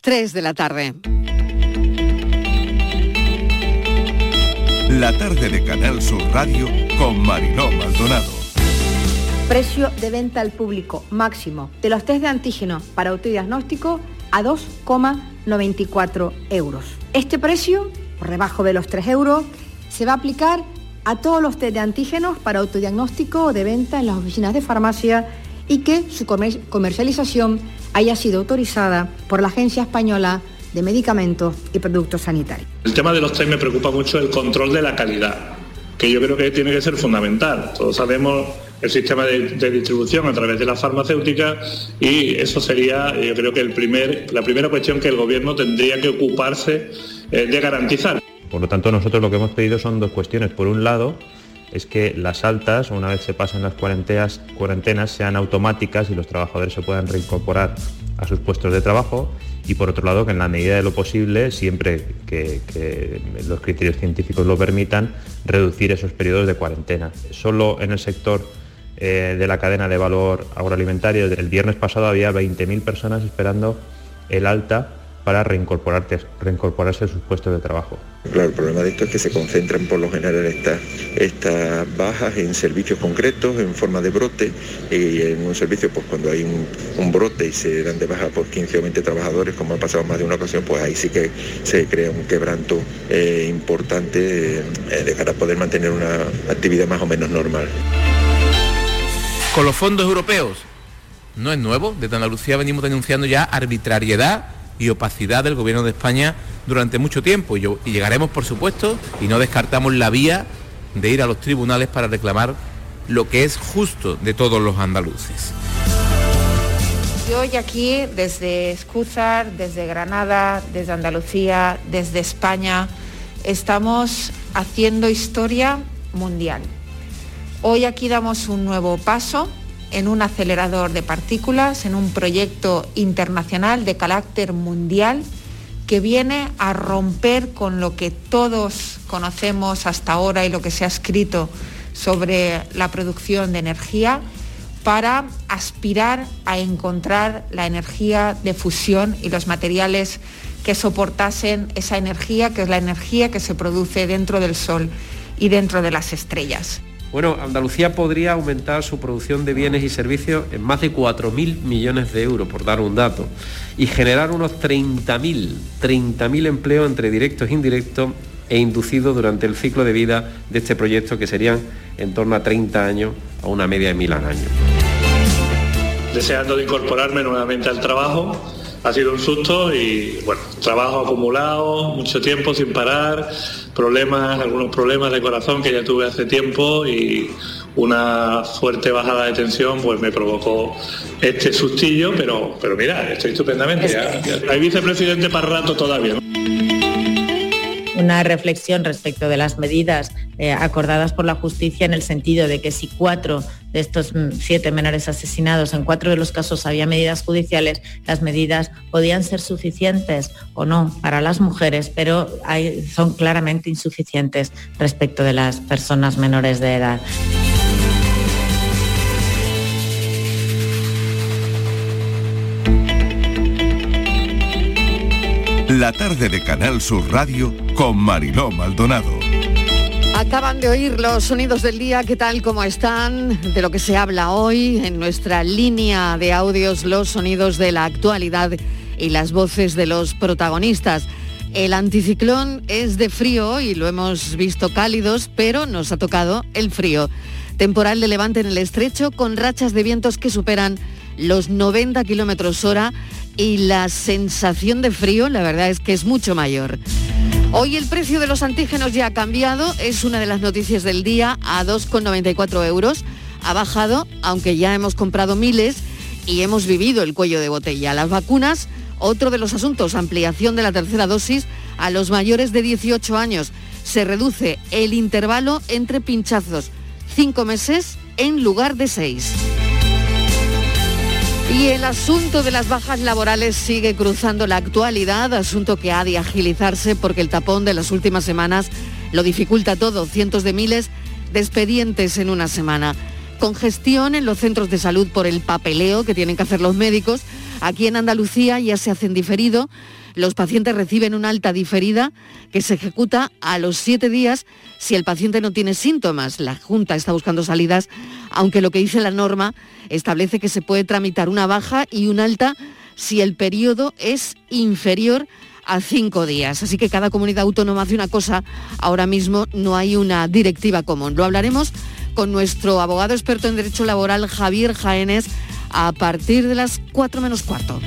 3 de la tarde. La tarde de Canal Sur Radio con Mariló Maldonado. Precio de venta al público máximo de los test de antígeno para autodiagnóstico a 2,94 euros. Este precio, por debajo de los 3 euros, se va a aplicar a todos los test de antígenos para autodiagnóstico de venta en las oficinas de farmacia y que su comercialización haya sido autorizada por la Agencia Española de Medicamentos y Productos Sanitarios. El tema de los test me preocupa mucho el control de la calidad, que yo creo que tiene que ser fundamental. Todos sabemos el sistema de, distribución a través de la farmacéutica y eso sería, yo creo que el primer, la primera cuestión que el Gobierno tendría que ocuparse eh, de garantizar. Por lo tanto, nosotros lo que hemos pedido son dos cuestiones. Por un lado, es que las altas, una vez se pasan las cuarentenas, cuarentenas, sean automáticas y los trabajadores se puedan reincorporar a sus puestos de trabajo y por otro lado que en la medida de lo posible, siempre que, los criterios científicos lo permitan, reducir esos periodos de cuarentena. Solo en el sector eh, de la cadena de valor agroalimentario, el viernes pasado había 20.000 personas esperando el alta para reincorporarse a sus puestos de trabajo. Claro, el problema de esto es que se concentran por lo general estas, estas bajas en servicios concretos, en forma de brote, y en un servicio, pues cuando hay un, brote y se dan de baja por 15 o 20 trabajadores, como ha pasado más de una ocasión, pues ahí sí que se crea un quebranto eh, importante eh, de cara a poder mantener una actividad más o menos normal. Con los fondos europeos, no es nuevo, desde Andalucía venimos denunciando ya arbitrariedad y opacidad del Gobierno de España durante mucho tiempo y, llegaremos, por supuesto, y no descartamos la vía de ir a los tribunales para reclamar lo que es justo de todos los andaluces. Yo hoy aquí, desde Escúzar, desde Granada, desde Andalucía, desde España, estamos haciendo historia mundial. Hoy aquí damos un nuevo paso en un acelerador de partículas, en un proyecto internacional de carácter mundial que viene a romper con lo que todos conocemos hasta ahora y lo que se ha escrito sobre la producción de energía para aspirar a encontrar la energía de fusión y los materiales que soportasen esa energía, que es la energía que se produce dentro del Sol y dentro de las estrellas. Bueno, Andalucía podría aumentar su producción de bienes y servicios en más de 4.000 millones de euros, por dar un dato, y generar unos 30.000, 30.000 empleos entre directos e indirectos e inducidos durante el ciclo de vida de este proyecto, que serían en torno a 30 años a una media de mil al año. Deseando de incorporarme nuevamente al trabajo, ha sido un susto y bueno, trabajo acumulado, mucho tiempo sin parar, problemas, algunos problemas de corazón que ya tuve hace tiempo y una fuerte bajada de tensión pues me provocó este sustillo, pero, pero mira, estoy estupendamente. hay vicepresidente para rato todavía una reflexión respecto de las medidas eh, acordadas por la justicia en el sentido de que si cuatro de estos mm, siete menores asesinados, en cuatro de los casos había medidas judiciales, las medidas podían ser suficientes o no para las mujeres, pero son claramente insuficientes respecto de las personas menores de edad. La tarde de Canal Sur Radio con Mariló Maldonado. Acaban de oír los sonidos del día, ¿qué tal? ¿Cómo están? De lo que se habla hoy en nuestra línea de audios, los sonidos de la actualidad y las voces de los protagonistas. El anticiclón es de frío y lo hemos visto cálidos, pero nos ha tocado el frío. Temporal de levante en el estrecho con rachas de vientos que superan los 90 kilómetros hora y la sensación de frío, la verdad es que es mucho mayor. Hoy el precio de los antígenos ya ha cambiado, es una de las noticias del día, a 2,94 euros. Ha bajado, aunque ya hemos comprado miles y hemos vivido el cuello de botella. Las vacunas, otro de los asuntos, ampliación de la tercera dosis a los mayores de 18 años. Se reduce el intervalo entre pinchazos, cinco meses en lugar de seis. Y el asunto de las bajas laborales sigue cruzando la actualidad, asunto que ha de agilizarse porque el tapón de las últimas semanas lo dificulta todo, cientos de miles de expedientes en una semana. congestión en los centros de salud por el papeleo que tienen que hacer los médicos. Aquí en Andalucía ya se hacen diferido. Los pacientes reciben una alta diferida que se ejecuta a los siete días si el paciente no tiene síntomas. La Junta está buscando salidas, aunque lo que dice la norma establece que se puede tramitar una baja y una alta si el periodo es inferior a cinco días. Así que cada comunidad autónoma hace una cosa. Ahora mismo no hay una directiva común. Lo hablaremos con nuestro abogado experto en Derecho Laboral, Javier Jaénes, a partir de las cuatro menos cuarto.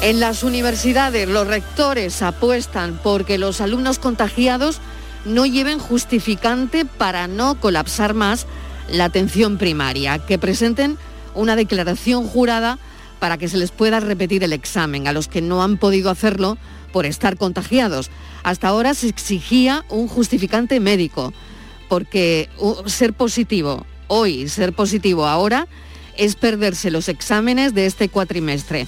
En las universidades los rectores apuestan porque los alumnos contagiados no lleven justificante para no colapsar más la atención primaria, que presenten una declaración jurada para que se les pueda repetir el examen a los que no han podido hacerlo por estar contagiados. Hasta ahora se exigía un justificante médico, porque ser positivo hoy, ser positivo ahora, es perderse los exámenes de este cuatrimestre.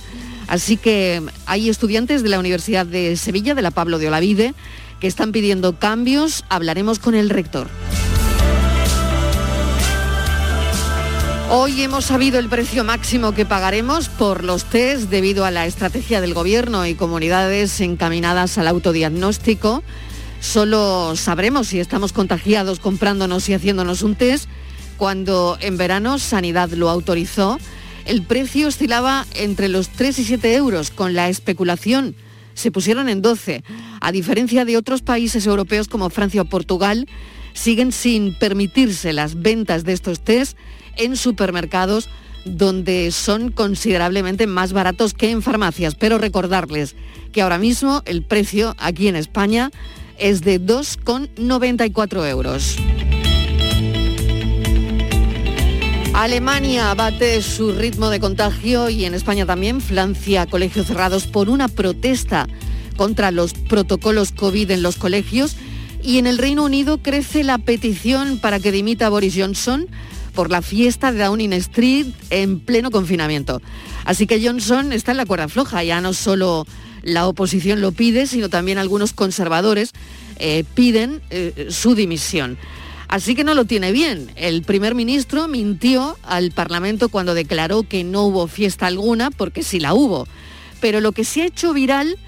Así que hay estudiantes de la Universidad de Sevilla, de la Pablo de Olavide, que están pidiendo cambios. Hablaremos con el rector. Hoy hemos sabido el precio máximo que pagaremos por los test debido a la estrategia del Gobierno y comunidades encaminadas al autodiagnóstico. Solo sabremos si estamos contagiados comprándonos y haciéndonos un test cuando en verano Sanidad lo autorizó. El precio oscilaba entre los 3 y 7 euros con la especulación. Se pusieron en 12. A diferencia de otros países europeos como Francia o Portugal, siguen sin permitirse las ventas de estos test en supermercados donde son considerablemente más baratos que en farmacias. Pero recordarles que ahora mismo el precio aquí en España es de 2,94 euros. Alemania bate su ritmo de contagio y en España también. Francia, colegios cerrados por una protesta contra los protocolos COVID en los colegios. Y en el Reino Unido crece la petición para que dimita Boris Johnson por la fiesta de Downing Street en pleno confinamiento. Así que Johnson está en la cuerda floja, ya no solo la oposición lo pide, sino también algunos conservadores eh, piden eh, su dimisión. Así que no lo tiene bien. El primer ministro mintió al Parlamento cuando declaró que no hubo fiesta alguna, porque sí la hubo. Pero lo que se ha hecho viral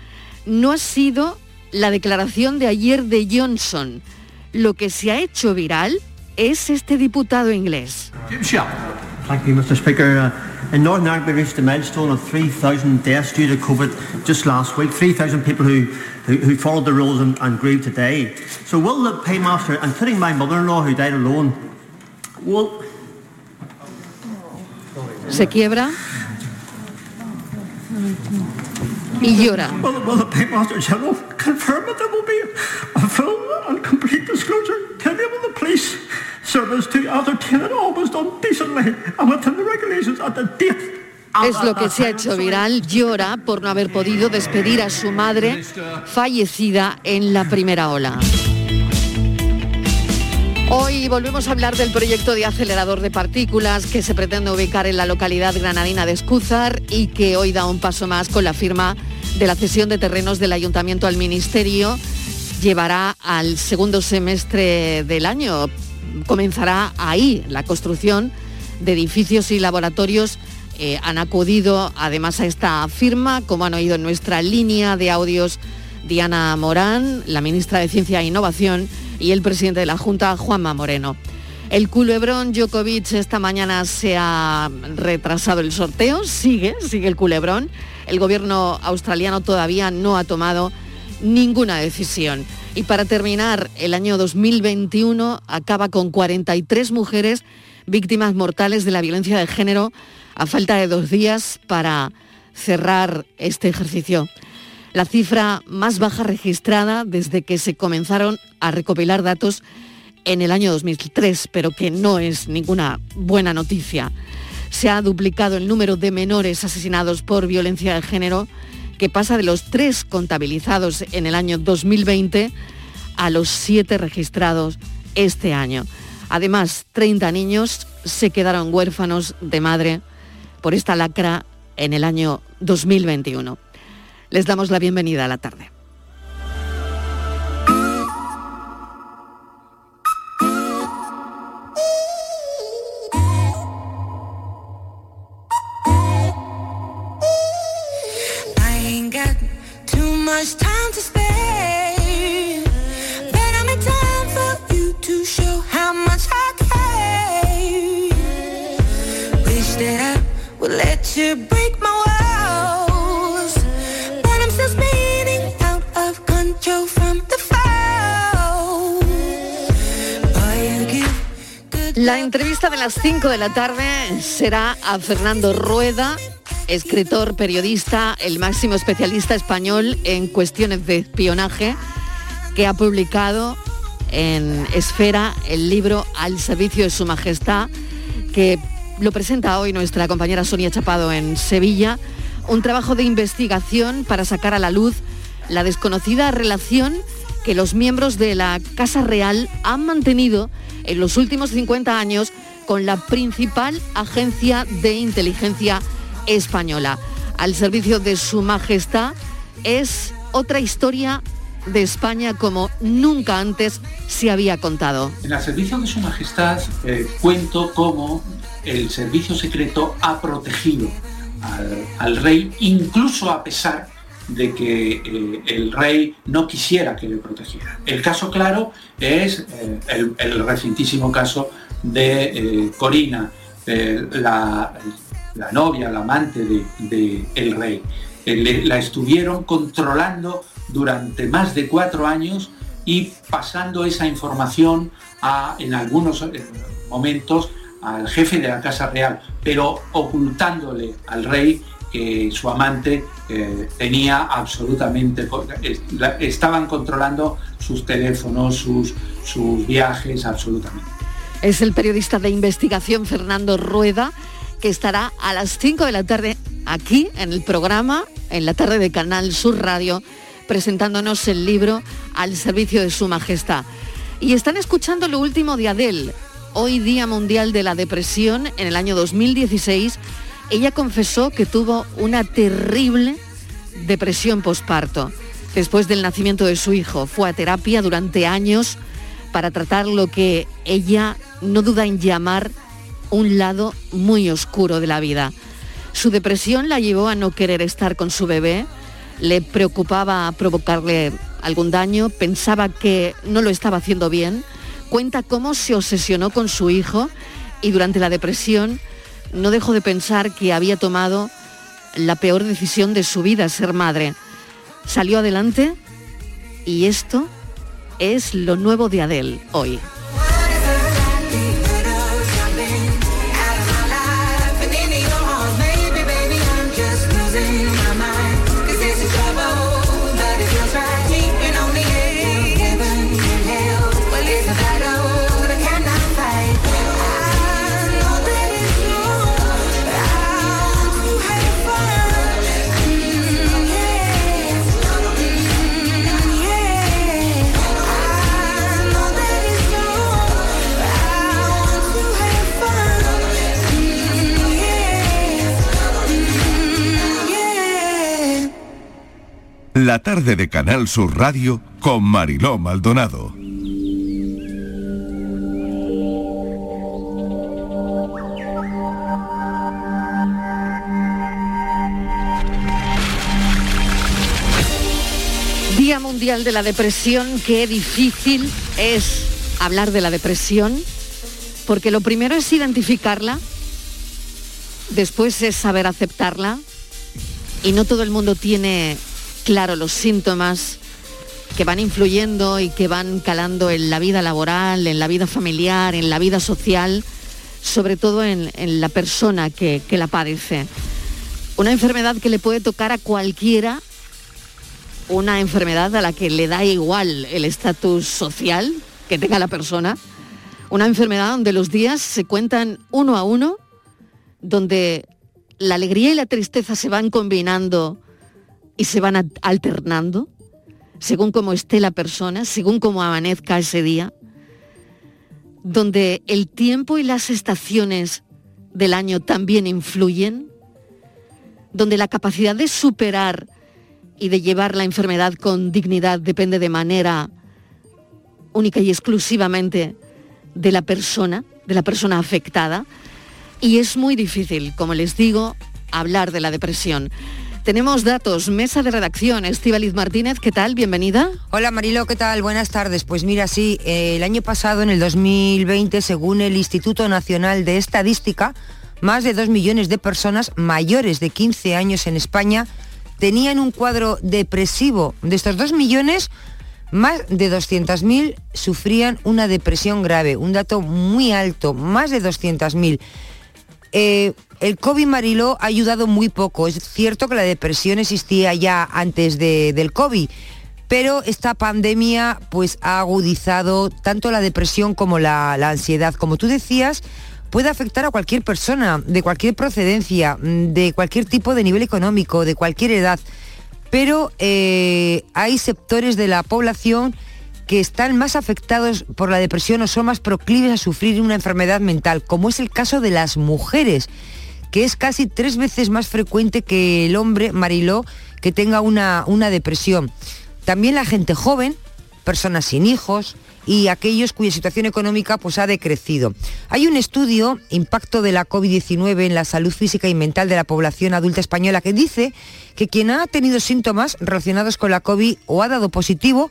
no ha sido la declaración de ayer de Johnson. Lo que se ha hecho viral es este diputado inglés. Thank you, Mr. Speaker. Uh, in Northern Ireland, we reached a milestone of 3,000 deaths due to COVID just last week. 3,000 people who, who, who, followed the rules and, and grieved today. So will the paymaster, including my mother-in-law who died alone, will... Se quiebra y llora. Will, will the paymaster general confirm that there will be a full and complete disclosure to enable the police service to ascertain it all was done decently and within the regulations at the date es lo que se ha hecho viral. Llora por no haber podido despedir a su madre fallecida en la primera ola. Hoy volvemos a hablar del proyecto de acelerador de partículas que se pretende ubicar en la localidad granadina de Escúzar y que hoy da un paso más con la firma de la cesión de terrenos del ayuntamiento al ministerio. Llevará al segundo semestre del año. Comenzará ahí la construcción de edificios y laboratorios eh, han acudido además a esta firma, como han oído en nuestra línea de audios Diana Morán, la ministra de Ciencia e Innovación, y el presidente de la Junta, Juanma Moreno. El culebrón Djokovic esta mañana se ha retrasado el sorteo, sigue, sigue el culebrón. El gobierno australiano todavía no ha tomado ninguna decisión. Y para terminar, el año 2021 acaba con 43 mujeres víctimas mortales de la violencia de género a falta de dos días para cerrar este ejercicio. La cifra más baja registrada desde que se comenzaron a recopilar datos en el año 2003, pero que no es ninguna buena noticia. Se ha duplicado el número de menores asesinados por violencia de género, que pasa de los tres contabilizados en el año 2020 a los siete registrados este año. Además, 30 niños se quedaron huérfanos de madre por esta lacra en el año 2021. Les damos la bienvenida a la tarde. La entrevista de las 5 de la tarde será a Fernando Rueda, escritor, periodista, el máximo especialista español en cuestiones de espionaje, que ha publicado en Esfera el libro Al servicio de su majestad, que lo presenta hoy nuestra compañera Sonia Chapado en Sevilla, un trabajo de investigación para sacar a la luz la desconocida relación que los miembros de la Casa Real han mantenido en los últimos 50 años con la principal agencia de inteligencia española. Al servicio de Su Majestad es otra historia de España como nunca antes se había contado. En el servicio de Su Majestad eh, cuento cómo el servicio secreto ha protegido al, rey, incluso a pesar de que eh, el rey no quisiera que le protegiera. El caso claro es eh, el, recentísimo caso de eh, Corina, la, novia, la amante del de, rey. la estuvieron controlando durante más de cuatro años y pasando esa información a, en algunos momentos al jefe de la Casa Real, pero ocultándole al rey que su amante eh, tenía absolutamente, estaban controlando sus teléfonos, sus, sus viajes, absolutamente. Es el periodista de investigación Fernando Rueda, que estará a las 5 de la tarde aquí en el programa, en la tarde de Canal Sur Radio, presentándonos el libro Al servicio de Su Majestad. Y están escuchando lo último de Adele, hoy Día Mundial de la Depresión, en el año 2016 ella confesó que tuvo una terrible depresión posparto después del nacimiento de su hijo. Fue a terapia durante años para tratar lo que ella no duda en llamar un lado muy oscuro de la vida. Su depresión la llevó a no querer estar con su bebé, le preocupaba provocarle algún daño, pensaba que no lo estaba haciendo bien, cuenta cómo se obsesionó con su hijo y durante la depresión no dejo de pensar que había tomado la peor decisión de su vida, ser madre. Salió adelante y esto es lo nuevo de Adele hoy. La tarde de Canal Sur Radio con Mariló Maldonado. Día Mundial de la Depresión, qué difícil es hablar de la depresión, porque lo primero es identificarla, después es saber aceptarla, y no todo el mundo tiene claro los síntomas que van influyendo y que van calando en la vida laboral, en la vida familiar, en la vida social, sobre todo en, la persona que, la padece. Una enfermedad que le puede tocar a cualquiera, una enfermedad a la que le da igual el estatus social que tenga la persona, una enfermedad donde los días se cuentan uno a uno, donde la alegría y la tristeza se van combinando y se van alternando según cómo esté la persona, según cómo amanezca ese día, donde el tiempo y las estaciones del año también influyen, donde la capacidad de superar y de llevar la enfermedad con dignidad depende de manera única y exclusivamente de la persona, de la persona afectada. Y es muy difícil, como les digo, hablar de la depresión. Tenemos datos, mesa de redacción, Estíbaliz Martínez, ¿qué tal? Bienvenida. Hola Marilo, ¿qué tal? Buenas tardes. Pues mira, sí, eh, el año pasado, en el 2020, según el Instituto Nacional de Estadística, más de 2 millones de personas mayores de 15 años en España tenían un cuadro depresivo. De estos 2 millones, más de 200.000 sufrían una depresión grave, un dato muy alto, más de 200.000. Eh, el COVID Mariló ha ayudado muy poco. Es cierto que la depresión existía ya antes del COVID, pero esta pandemia pues ha agudizado tanto la depresión como la, ansiedad. Como tú decías, puede afectar a cualquier persona, de cualquier procedencia, de cualquier tipo de nivel económico, de cualquier edad. Pero eh, hay sectores de la población que están más afectados por la depresión o son más proclives a sufrir una enfermedad mental, como es el caso de las mujeres, que es casi tres veces más frecuente que el hombre, Mariló, que tenga una, una depresión. También la gente joven, personas sin hijos y aquellos cuya situación económica pues, ha decrecido. Hay un estudio, Impacto de la COVID-19 en la salud física y mental de la población adulta española, que dice que quien ha tenido síntomas relacionados con la COVID o ha dado positivo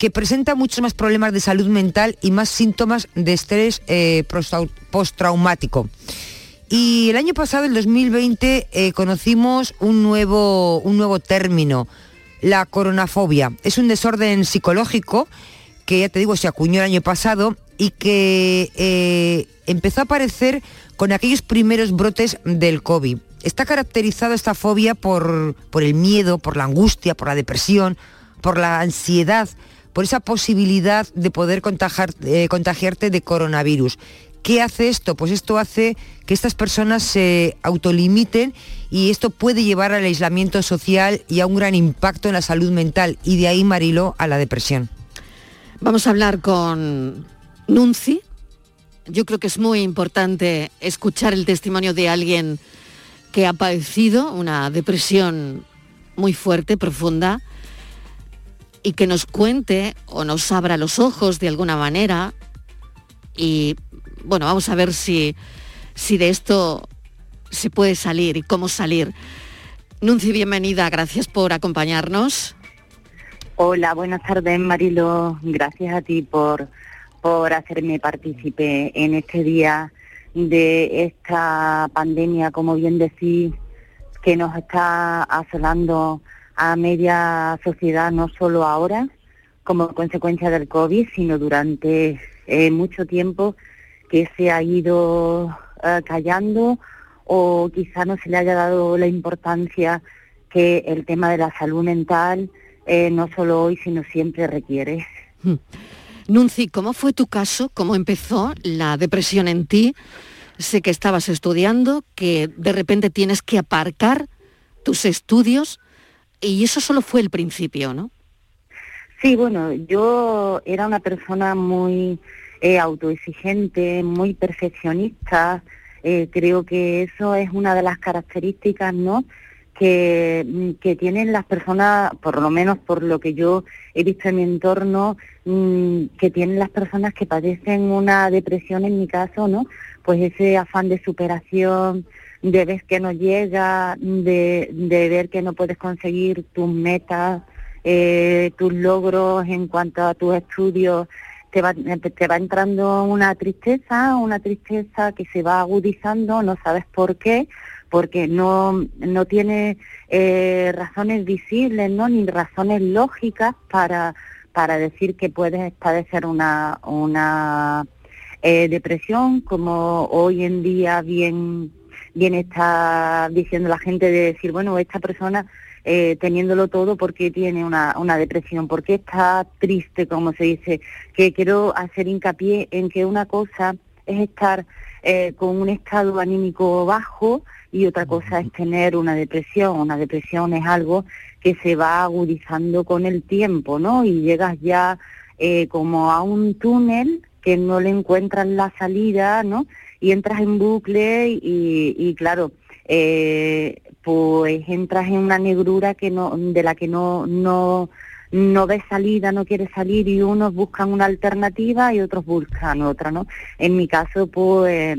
que presenta muchos más problemas de salud mental y más síntomas de estrés eh, postraumático. Y el año pasado, el 2020, eh, conocimos un nuevo, un nuevo término, la coronafobia. Es un desorden psicológico que, ya te digo, se acuñó el año pasado y que eh, empezó a aparecer con aquellos primeros brotes del COVID. Está caracterizada esta fobia por, por el miedo, por la angustia, por la depresión, por la ansiedad por esa posibilidad de poder eh, contagiarte de coronavirus. ¿Qué hace esto? Pues esto hace que estas personas se autolimiten y esto puede llevar al aislamiento social y a un gran impacto en la salud mental y de ahí, Marilo, a la depresión. Vamos a hablar con Nunci. Yo creo que es muy importante escuchar el testimonio de alguien que ha padecido una depresión muy fuerte, profunda, y que nos cuente o nos abra los ojos de alguna manera. Y bueno, vamos a ver si, si de esto se puede salir y cómo salir. Nunci, bienvenida, gracias por acompañarnos. Hola, buenas tardes Marilo, gracias a ti por, por hacerme partícipe en este día de esta pandemia, como bien decís, que nos está asolando a media sociedad, no solo ahora como consecuencia del COVID, sino durante eh, mucho tiempo que se ha ido eh, callando o quizá no se le haya dado la importancia que el tema de la salud mental eh, no solo hoy, sino siempre requiere. Hmm. Nunci, ¿cómo fue tu caso? ¿Cómo empezó la depresión en ti? Sé que estabas estudiando, que de repente tienes que aparcar tus estudios y eso solo fue el principio, ¿no? Sí, bueno, yo era una persona muy eh, autoexigente, muy perfeccionista. Eh, creo que eso es una de las características, ¿no? Que, mm, que, tienen las personas, por lo menos por lo que yo he visto en mi entorno, mm, que tienen las personas que padecen una depresión, en mi caso, ¿no? Pues ese afán de superación, de ver que no llega, de, de ver que no puedes conseguir tus metas, eh, tus logros en cuanto a tus estudios, te va, te va entrando una tristeza, una tristeza que se va agudizando, no sabes por qué, porque no, no tiene eh, razones visibles, ¿no? ni razones lógicas para, para decir que puedes padecer una, una eh, depresión, como hoy en día bien bien está diciendo la gente de decir, bueno, esta persona eh, teniéndolo todo, porque tiene una, una depresión? porque está triste, como se dice? Que quiero hacer hincapié en que una cosa es estar eh, con un estado anímico bajo y otra cosa es tener una depresión. Una depresión es algo que se va agudizando con el tiempo, ¿no? Y llegas ya eh, como a un túnel que no le encuentras la salida, ¿no? Y entras en bucle y, claro, eh, pues entras en una negrura que no, de la que no, no, no ves salida, no quieres salir y unos buscan una alternativa y otros buscan otra, ¿no? En mi caso, pues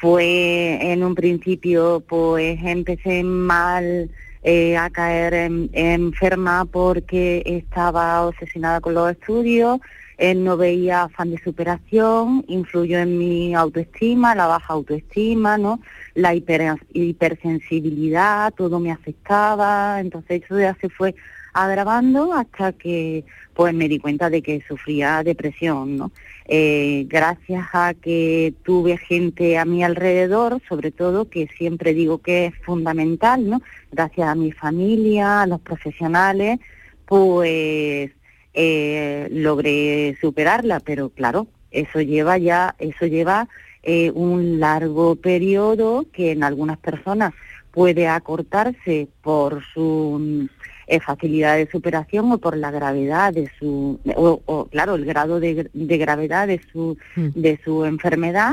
fue en un principio, pues empecé mal eh, a caer enferma porque estaba obsesionada con los estudios eh, no veía afán de superación, influyó en mi autoestima, la baja autoestima, ¿no? La hipersensibilidad, todo me afectaba, entonces eso ya se fue agravando hasta que pues me di cuenta de que sufría depresión, ¿no? Eh, gracias a que tuve gente a mi alrededor, sobre todo, que siempre digo que es fundamental, ¿no? Gracias a mi familia, a los profesionales, pues eh, logré superarla, pero claro, eso lleva ya, eso lleva eh, un largo periodo que en algunas personas puede acortarse por su eh, facilidad de superación o por la gravedad de su, o, claro, el grado de, gravedad de su, mm. de su enfermedad.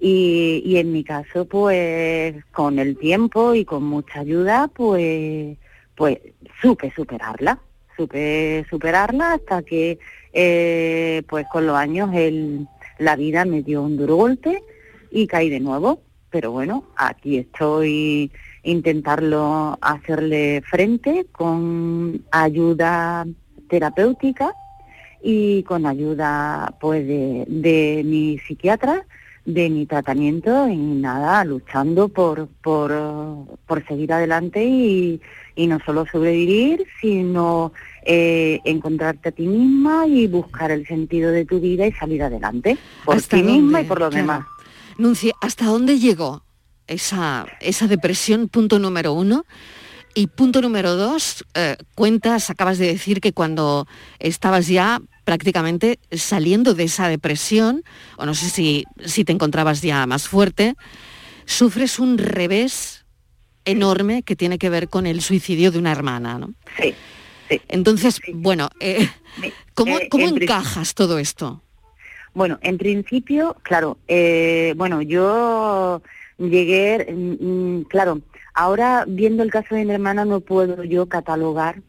Y, y en mi caso, pues con el tiempo y con mucha ayuda, pues, pues supe superarla, supe superarla hasta que, eh, pues con los años, el, la vida me dio un duro golpe y caí de nuevo. Pero bueno, aquí estoy intentarlo hacerle frente con ayuda terapéutica y con ayuda pues de, mi psiquiatra de mi tratamiento y nada, luchando por, por, por seguir adelante y, y, no solo sobrevivir, sino eh, encontrarte a ti misma y buscar el sentido de tu vida y salir adelante por ti misma y por los demás. Nuncie, ¿hasta dónde llegó esa, esa depresión, punto número uno. Y punto número dos, eh, cuentas, acabas de decir que cuando estabas ya prácticamente saliendo de esa depresión, o no sé si, si te encontrabas ya más fuerte, sufres un revés enorme que tiene que ver con el suicidio de una hermana, ¿no? Sí. Entonces, bueno, eh, ¿cómo, eh, ¿cómo encajas todo esto? Bueno, en principio, claro, bueno, yo llegué, mm, mm, claro, ahora viendo el caso de mi hermana no puedo yo catalogar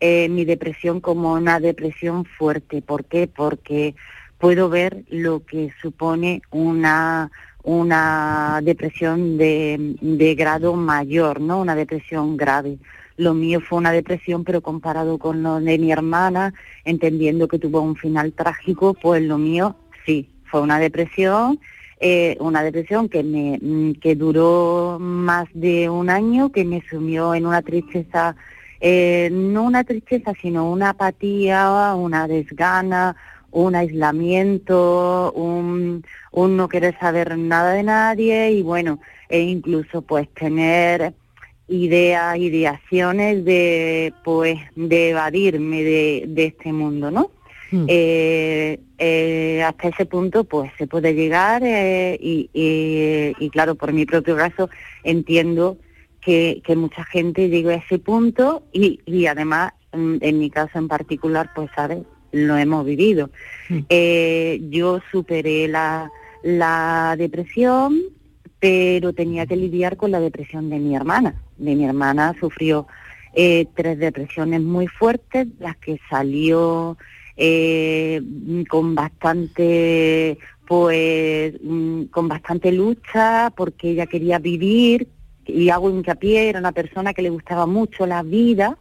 eh, mi depresión como una depresión fuerte. ¿Por qué? Porque puedo ver lo que supone una una depresión de, de grado mayor, ¿no? Una depresión grave. Lo mío fue una depresión, pero comparado con lo de mi hermana, entendiendo que tuvo un final trágico, pues lo mío sí, fue una depresión eh, una depresión que me mm, que duró más de un año, que me sumió en una tristeza, eh, no una tristeza, sino una apatía, una desgana, un aislamiento, un, un no querer saber nada de nadie y bueno, e incluso pues tener ideas, ideaciones de pues de evadirme de, de este mundo, ¿no? Hmm. Eh, eh, hasta ese punto pues se puede llegar eh, y, claro, por mi propio caso entiendo que, mucha gente llega a ese punto y, además mm, en, mi caso en particular pues sabes, lo hemos vivido. Hmm. yo superé la, la depresión, pero tenía que lidiar con la depresión de mi hermana. De mi hermana sufrió tres depresiones muy fuertes, las que salió eh, con bastante pues mm, con bastante lucha porque ella quería vivir y hago hincapié, era una persona que le gustaba mucho la vida,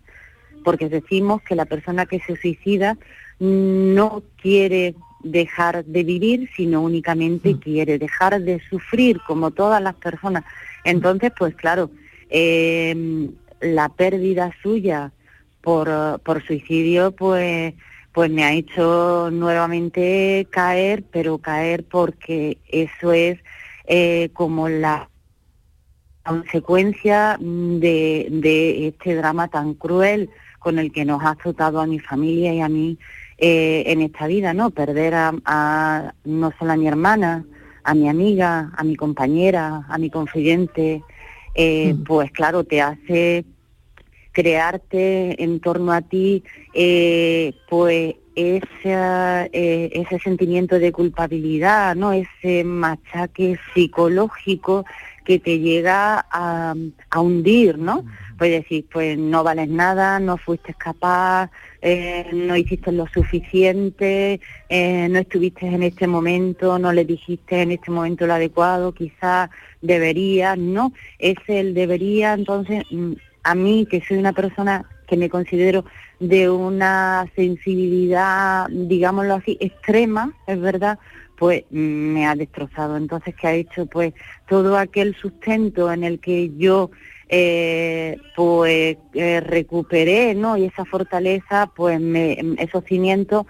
porque decimos que la persona que se suicida no quiere dejar de vivir, sino únicamente mm. quiere dejar de sufrir, como todas las personas. Entonces, pues claro, em, la pérdida suya por, por suicidio, pues pues me ha hecho nuevamente caer, pero caer porque eso es eh, como la consecuencia de, este drama tan cruel con el que nos ha azotado a mi familia y a mí eh, en esta vida, ¿no? Perder a, no solo a mi hermana, a mi amiga, a mi compañera, a mi confidente, eh, mm. pues claro, te hace crearte en torno a ti eh, pues ese, eh, ese sentimiento de culpabilidad, ¿no? ese machaque psicológico que te llega a, hundir, ¿no? Pues decir, pues no vales nada, no fuiste capaz, eh, no hiciste lo suficiente, no estuviste en este momento, no le dijiste en este momento lo adecuado, quizás deberías, ¿no? Es el debería, entonces mm, a mí, que soy una persona que me considero de una sensibilidad, digámoslo así, extrema, es verdad, pues mm, me ha destrozado. Entonces, ¿qué ha hecho? Pues todo aquel sustento en el que yo eh, pues eh, recuperé, ¿no? Y esa fortaleza, pues me, esos cimientos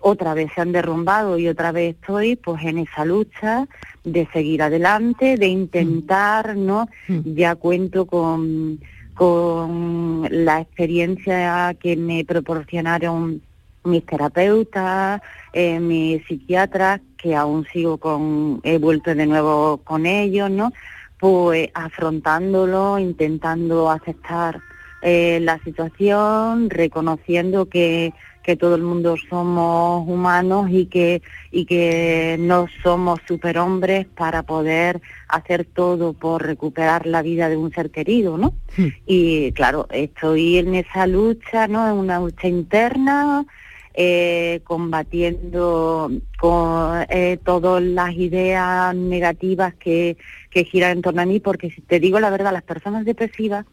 otra vez se han derrumbado y otra vez estoy pues en esa lucha de seguir adelante, de intentar, ¿no? Mm. Ya cuento con, con la experiencia que me proporcionaron mis terapeutas, eh, mis psiquiatras, que aún sigo con, he vuelto de nuevo con ellos, ¿no? Pues afrontándolo, intentando aceptar eh, la situación, reconociendo que que todo el mundo somos humanos y que, y que no somos superhombres para poder hacer todo por recuperar la vida de un ser querido, ¿no? Hmm. Y claro, estoy en esa lucha, ¿no? En una lucha interna, eh, combatiendo con eh, todas las ideas negativas que, que giran en torno a mí, porque si te digo la verdad, las personas depresivas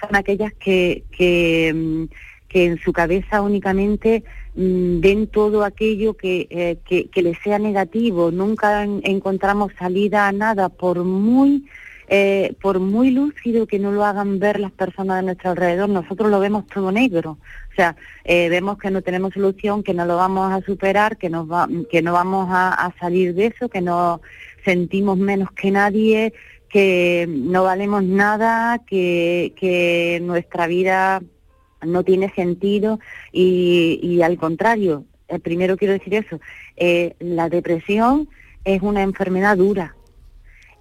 son aquellas que, que mm, que en su cabeza únicamente mm, ven todo aquello que, eh, que, les sea negativo. Nunca encontramos salida a nada, por muy, eh, por muy lúcido que no lo hagan ver las personas de nuestro alrededor, nosotros lo vemos todo negro. O sea, eh, vemos que no tenemos solución, que no lo vamos a superar, que, nos va, que no vamos a, salir de eso, que nos sentimos menos que nadie, que no valemos nada, que, que nuestra vida no tiene sentido y, al contrario, eh, primero quiero decir eso, eh, la depresión es una enfermedad dura,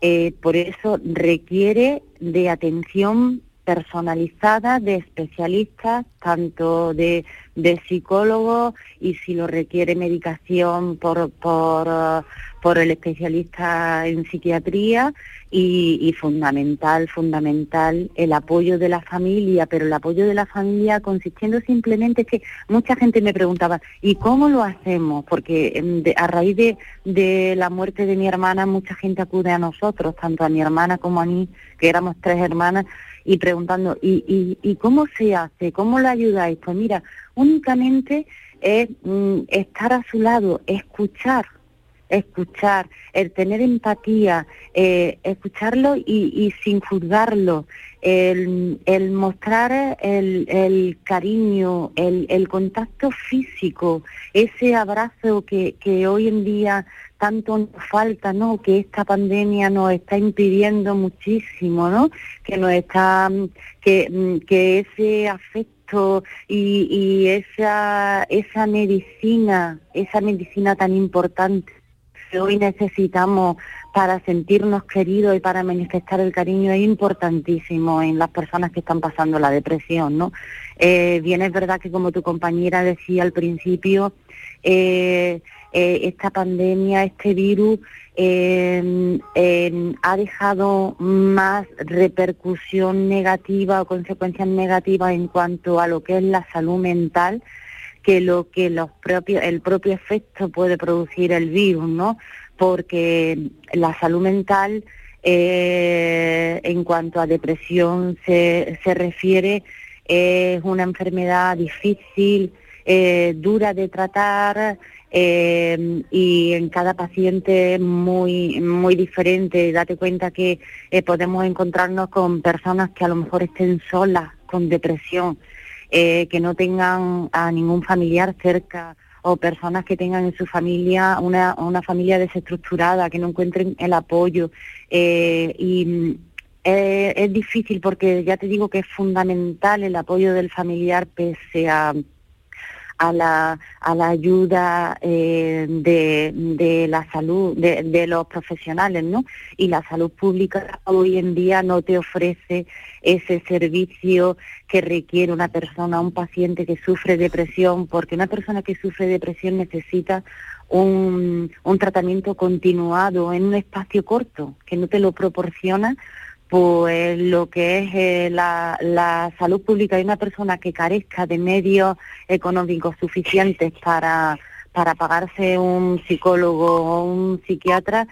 eh, por eso requiere de atención personalizada de especialistas, tanto de, de psicólogos y si lo requiere medicación por, por, por el especialista en psiquiatría y, fundamental, fundamental el apoyo de la familia, pero el apoyo de la familia consistiendo simplemente que mucha gente me preguntaba, ¿y cómo lo hacemos? Porque em, a raíz de, de la muerte de mi hermana mucha gente acude a nosotros, tanto a mi hermana como a mí, que éramos tres hermanas, y preguntando, ¿y, cómo se hace? ¿Cómo lo ayudáis? Pues mira, únicamente es mm, estar a su lado, escuchar, escuchar, el tener empatía, eh, escucharlo y, sin juzgarlo, el, mostrar el, cariño, el, contacto físico, ese abrazo que, que hoy en día tanto nos falta, ¿no? Que esta pandemia nos está impidiendo muchísimo, ¿no? Que nos está, que, que ese afecto y, y esa, esa medicina, esa medicina tan importante que hoy necesitamos para sentirnos queridos y para manifestar el cariño es importantísimo en las personas que están pasando la depresión, ¿no? Eh, bien es verdad que como tu compañera decía al principio, eh, eh, esta pandemia, este virus, ha dejado más repercusión negativa o consecuencias negativas en cuanto a lo que es la salud mental que lo que los propios, el propio efecto puede producir el virus, ¿no? Porque la salud mental, eh, en cuanto a depresión se, se refiere, es una enfermedad difícil, eh, dura de tratar eh, y en cada paciente muy muy diferente. Date cuenta que podemos encontrarnos con personas que a lo mejor estén solas con depresión eh, que no tengan a ningún familiar cerca o personas que tengan en su familia una, una familia desestructurada, que no encuentren el apoyo. Eh, y mm, es difícil porque ya te digo que es fundamental el apoyo del familiar pese a a la, a la ayuda eh, de, de, la salud, de, de, los profesionales, ¿no? Y la salud pública hoy en día no te ofrece ese servicio que requiere una persona, un paciente que sufre depresión, porque una persona que sufre depresión necesita un, un tratamiento continuado en un espacio corto, que no te lo proporciona pues lo que es eh, la, salud pública de una persona que carezca de medios económicos suficientes para, para pagarse un psicólogo o un psiquiatra,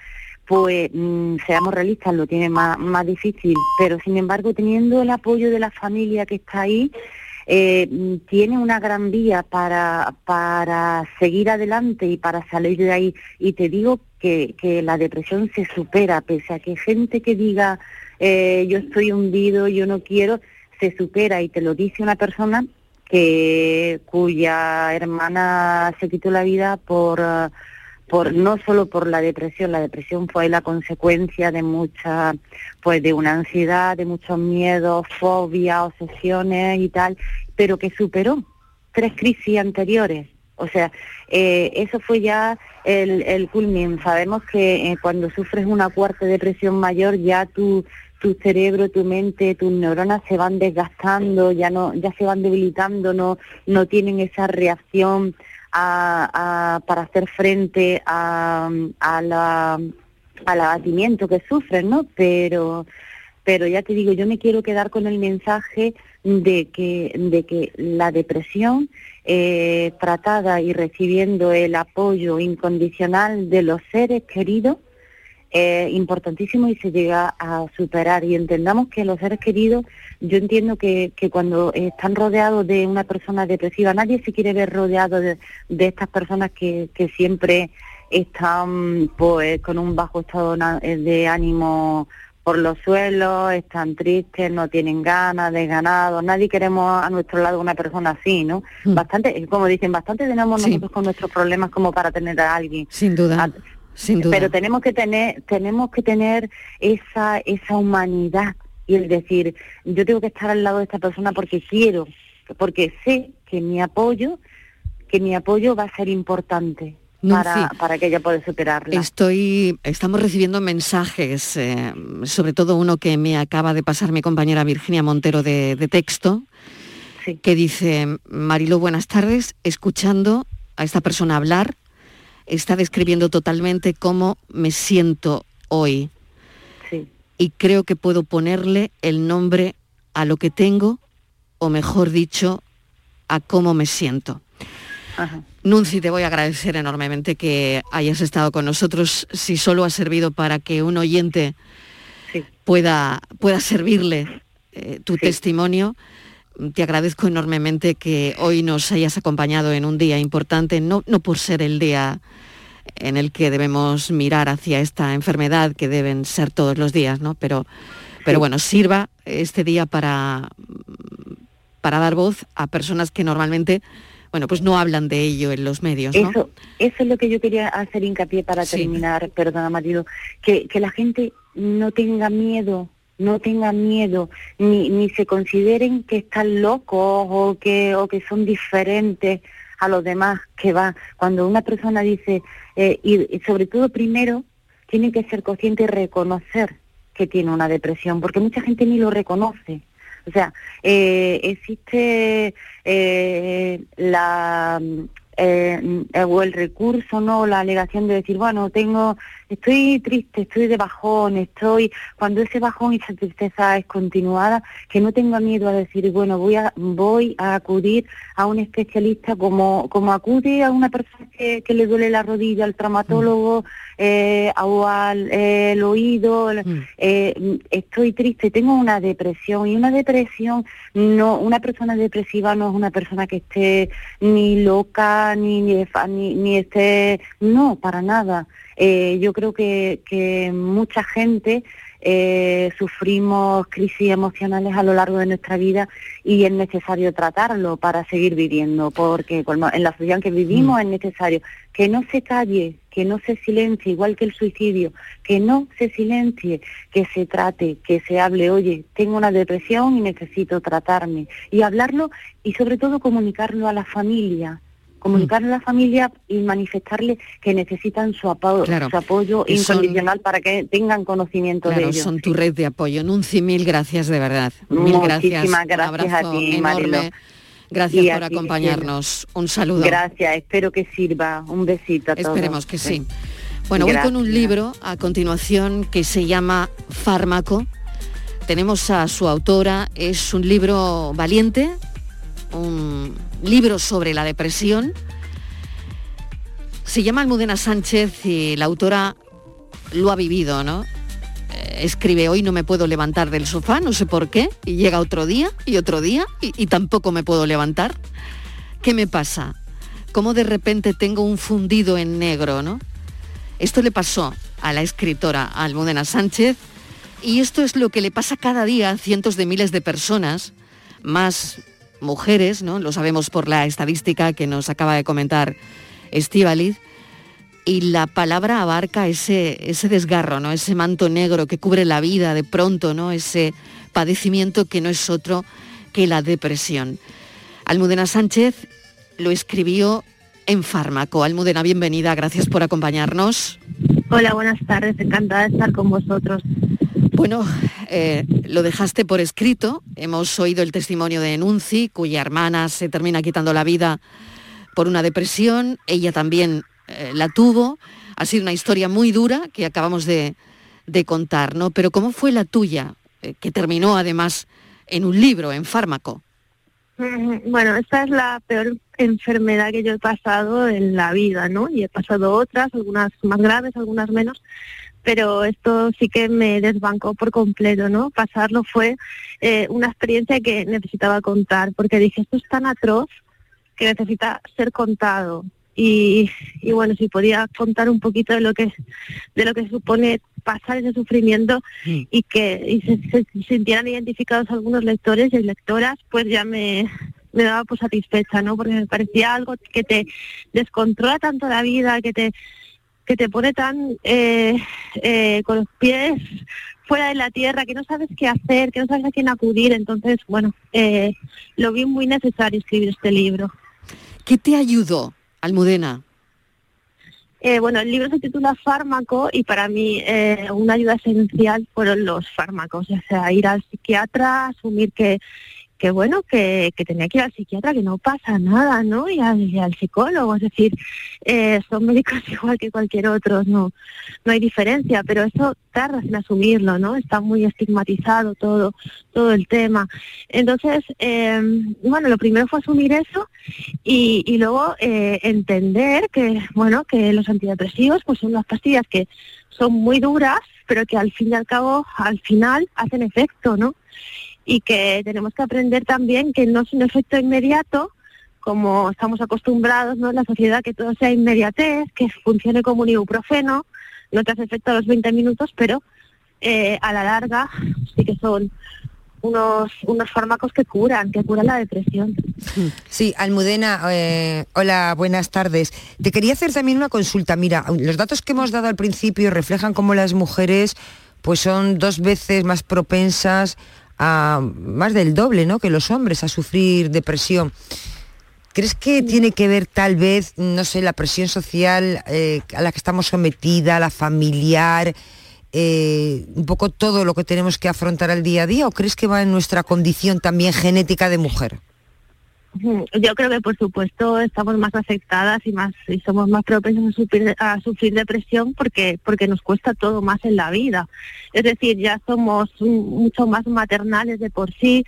pues mm, seamos realistas, lo tiene más, más difícil. Pero sin embargo, teniendo el apoyo de la familia que está ahí, eh, tiene una gran vía para, para seguir adelante y para salir de ahí. Y te digo que, que la depresión se supera, pese a que gente que diga eh, yo estoy hundido, yo no quiero, se supera y te lo dice una persona que cuya hermana se quitó la vida por por no solo por la depresión, la depresión fue la consecuencia de mucha, pues de una ansiedad, de muchos miedos, fobias, obsesiones y tal, pero que superó tres crisis anteriores. O sea, eh, eso fue ya el, el culmin. Sabemos que eh, cuando sufres una cuarta depresión mayor ya tu, tu cerebro, tu mente, tus neuronas se van desgastando, ya no, ya se van debilitando, no, no tienen esa reacción a, para hacer frente a, a la, al abatimiento que sufren, ¿no? Pero, pero ya te digo, yo me quiero quedar con el mensaje de que, de que la depresión eh, tratada y recibiendo el apoyo incondicional de los seres queridos es importantísimo y se llega a superar. Y entendamos que los seres queridos, yo entiendo que, que cuando están rodeados de una persona depresiva, nadie se quiere ver rodeado de, de estas personas que, que siempre están pues con un bajo estado de ánimo por los suelos, están tristes, no tienen ganas de ganado. Nadie queremos a nuestro lado una persona así, ¿no? Mm. Bastante, como dicen, bastante tenemos nosotros con nuestros problemas como para tener a alguien. Sin duda. Sin duda. Pero tenemos que tener, tenemos que tener esa, esa humanidad y el decir, yo tengo que estar al lado de esta persona porque quiero, porque sé que mi apoyo, que mi apoyo va a ser importante. Para, para, que ella pueda superarla. Estoy, estamos recibiendo mensajes, eh, sobre todo uno que me acaba de pasar mi compañera Virginia Montero de, de texto, sí. que dice, Marilo, buenas tardes, escuchando a esta persona hablar, está describiendo totalmente cómo me siento hoy. Sí. Y creo que puedo ponerle el nombre a lo que tengo, o mejor dicho, a cómo me siento. Ajá. Nunci, te voy a agradecer enormemente que hayas estado con nosotros. Si solo ha servido para que un oyente sí. pueda, pueda servirle eh, tu sí. testimonio, te agradezco enormemente que hoy nos hayas acompañado en un día importante, no, no por ser el día en el que debemos mirar hacia esta enfermedad, que deben ser todos los días, ¿no? Pero, pero bueno, sirva este día para, para dar voz a personas que normalmente bueno, pues no hablan de ello en los medios, ¿no? Eso, eso es lo que yo quería hacer hincapié para sí. terminar, perdona marido, que, que la gente no tenga miedo no tengan miedo, ni, ni se consideren que están locos o que, o que son diferentes a los demás que va. Cuando una persona dice, eh, y, y, sobre todo primero, tiene que ser consciente y reconocer que tiene una depresión, porque mucha gente ni lo reconoce. O sea, eh, existe eh, la eh, o el recurso, no, la alegación de decir, bueno, tengo, estoy triste, estoy de bajón, estoy, cuando ese bajón y esa tristeza es continuada, que no tenga miedo a decir, bueno, voy a, voy a acudir a un especialista como, como acude a una persona que, que le duele la rodilla, al traumatólogo, mm. Eh, o al eh, el oído, mm. eh, estoy triste, tengo una depresión, y una depresión, no, una persona depresiva no es una persona que esté ni loca, ni, ni, ni, ni esté, no, para nada. Eh, yo creo que, que mucha gente eh, sufrimos crisis emocionales a lo largo de nuestra vida y es necesario tratarlo para seguir viviendo, porque en la sociedad en que vivimos mm. es necesario que no se calle, que no se silencie, igual que el suicidio, que no se silencie, que se trate, que se hable, oye, tengo una depresión y necesito tratarme, y hablarlo y sobre todo comunicarlo a la familia, comunicarle a la familia y manifestarle que necesitan su apoyo, claro. su apoyo incondicional son, para que tengan conocimiento claro, de ello. Son tu red de apoyo. Nunci, mil gracias de verdad. Mil Muchísimas gracias. gracias a ti, Marilo. Gracias y por acompañarnos. Un saludo. Gracias, espero que sirva. Un besito a todos. Esperemos que sí. Bueno, gracias. voy con un libro a continuación que se llama Fármaco. Tenemos a su autora, es un libro valiente, un libro sobre la depresión. Se llama Almudena Sánchez y la autora lo ha vivido, ¿no? escribe hoy no me puedo levantar del sofá, no sé por qué, y llega otro día y otro día y, y tampoco me puedo levantar. ¿Qué me pasa? ¿Cómo de repente tengo un fundido en negro, no? Esto le pasó a la escritora Almudena Sánchez y esto es lo que le pasa cada día a cientos de miles de personas, más mujeres, ¿no? Lo sabemos por la estadística que nos acaba de comentar Estíbaliz. Y la palabra abarca ese, ese desgarro, ¿no? Ese manto negro que cubre la vida de pronto, ¿no? Ese padecimiento que no es otro que la depresión. Almudena Sánchez lo escribió en fármaco. Almudena, bienvenida, gracias por acompañarnos. Hola, buenas tardes, encantada de estar con vosotros. Bueno, eh, lo dejaste por escrito. Hemos oído el testimonio de Enunci, cuya hermana se termina quitando la vida por una depresión. Ella también eh, la tuvo. Ha sido una historia muy dura que acabamos de, de contar, ¿no? Pero ¿cómo fue la tuya, eh, que terminó además en un libro, en fármaco? Bueno, esta es la peor enfermedad que yo he pasado en la vida, ¿no? Y he pasado otras, algunas más graves, algunas menos, pero esto sí que me desbancó por completo, ¿no? Pasarlo fue eh, una experiencia que necesitaba contar, porque dije, esto es tan atroz que necesita ser contado. Y, y, bueno, si podía contar un poquito de lo que de lo que supone pasar ese sufrimiento y que y se, se sintieran identificados algunos lectores y lectoras, pues ya me, me daba pues satisfecha, ¿no? Porque me parecía algo que te descontrola tanto la vida, que te que te pone tan eh, eh, con los pies fuera de la tierra, que no sabes qué hacer, que no sabes a quién acudir. Entonces, bueno, eh, lo vi muy necesario escribir este libro. ¿Qué te ayudó, Almudena? Eh, bueno, el libro se titula Fármaco y para mí eh, una ayuda esencial fueron los fármacos, o sea, ir al psiquiatra, asumir que, que bueno, que, que tenía que ir al psiquiatra, que no pasa nada, ¿no? Y al, psicólogo, es decir, eh, son médicos igual que cualquier otro, no, no hay diferencia, pero eso tarda en asumirlo, ¿no? Está muy estigmatizado todo, todo el tema. Entonces, eh, bueno, lo primero fue asumir eso y, y luego eh, entender que, bueno, que los antidepresivos pues son unas pastillas que son muy duras, pero que al fin y al cabo, al final, hacen efecto, ¿no? Y que tenemos que aprender también que no es un efecto inmediato, como estamos acostumbrados ¿no? en la sociedad, que todo sea inmediatez, que funcione como un ibuprofeno, no te hace efecto a los 20 minutos, pero eh, a la larga sí que son unos, unos fármacos que curan, que curan la depresión. Sí, Almudena, eh, hola, buenas tardes. Te quería hacer también una consulta. Mira, los datos que hemos dado al principio reflejan cómo las mujeres pues son dos veces más propensas a más del doble ¿no? que los hombres a sufrir depresión. ¿Crees que tiene que ver tal vez, no sé, la presión social eh, a la que estamos sometida, la familiar, eh, un poco todo lo que tenemos que afrontar al día a día? ¿O crees que va en nuestra condición también genética de mujer? Yo creo que por supuesto estamos más afectadas y más y somos más propensos a sufrir, a sufrir depresión porque porque nos cuesta todo más en la vida. Es decir, ya somos mucho más maternales de por sí,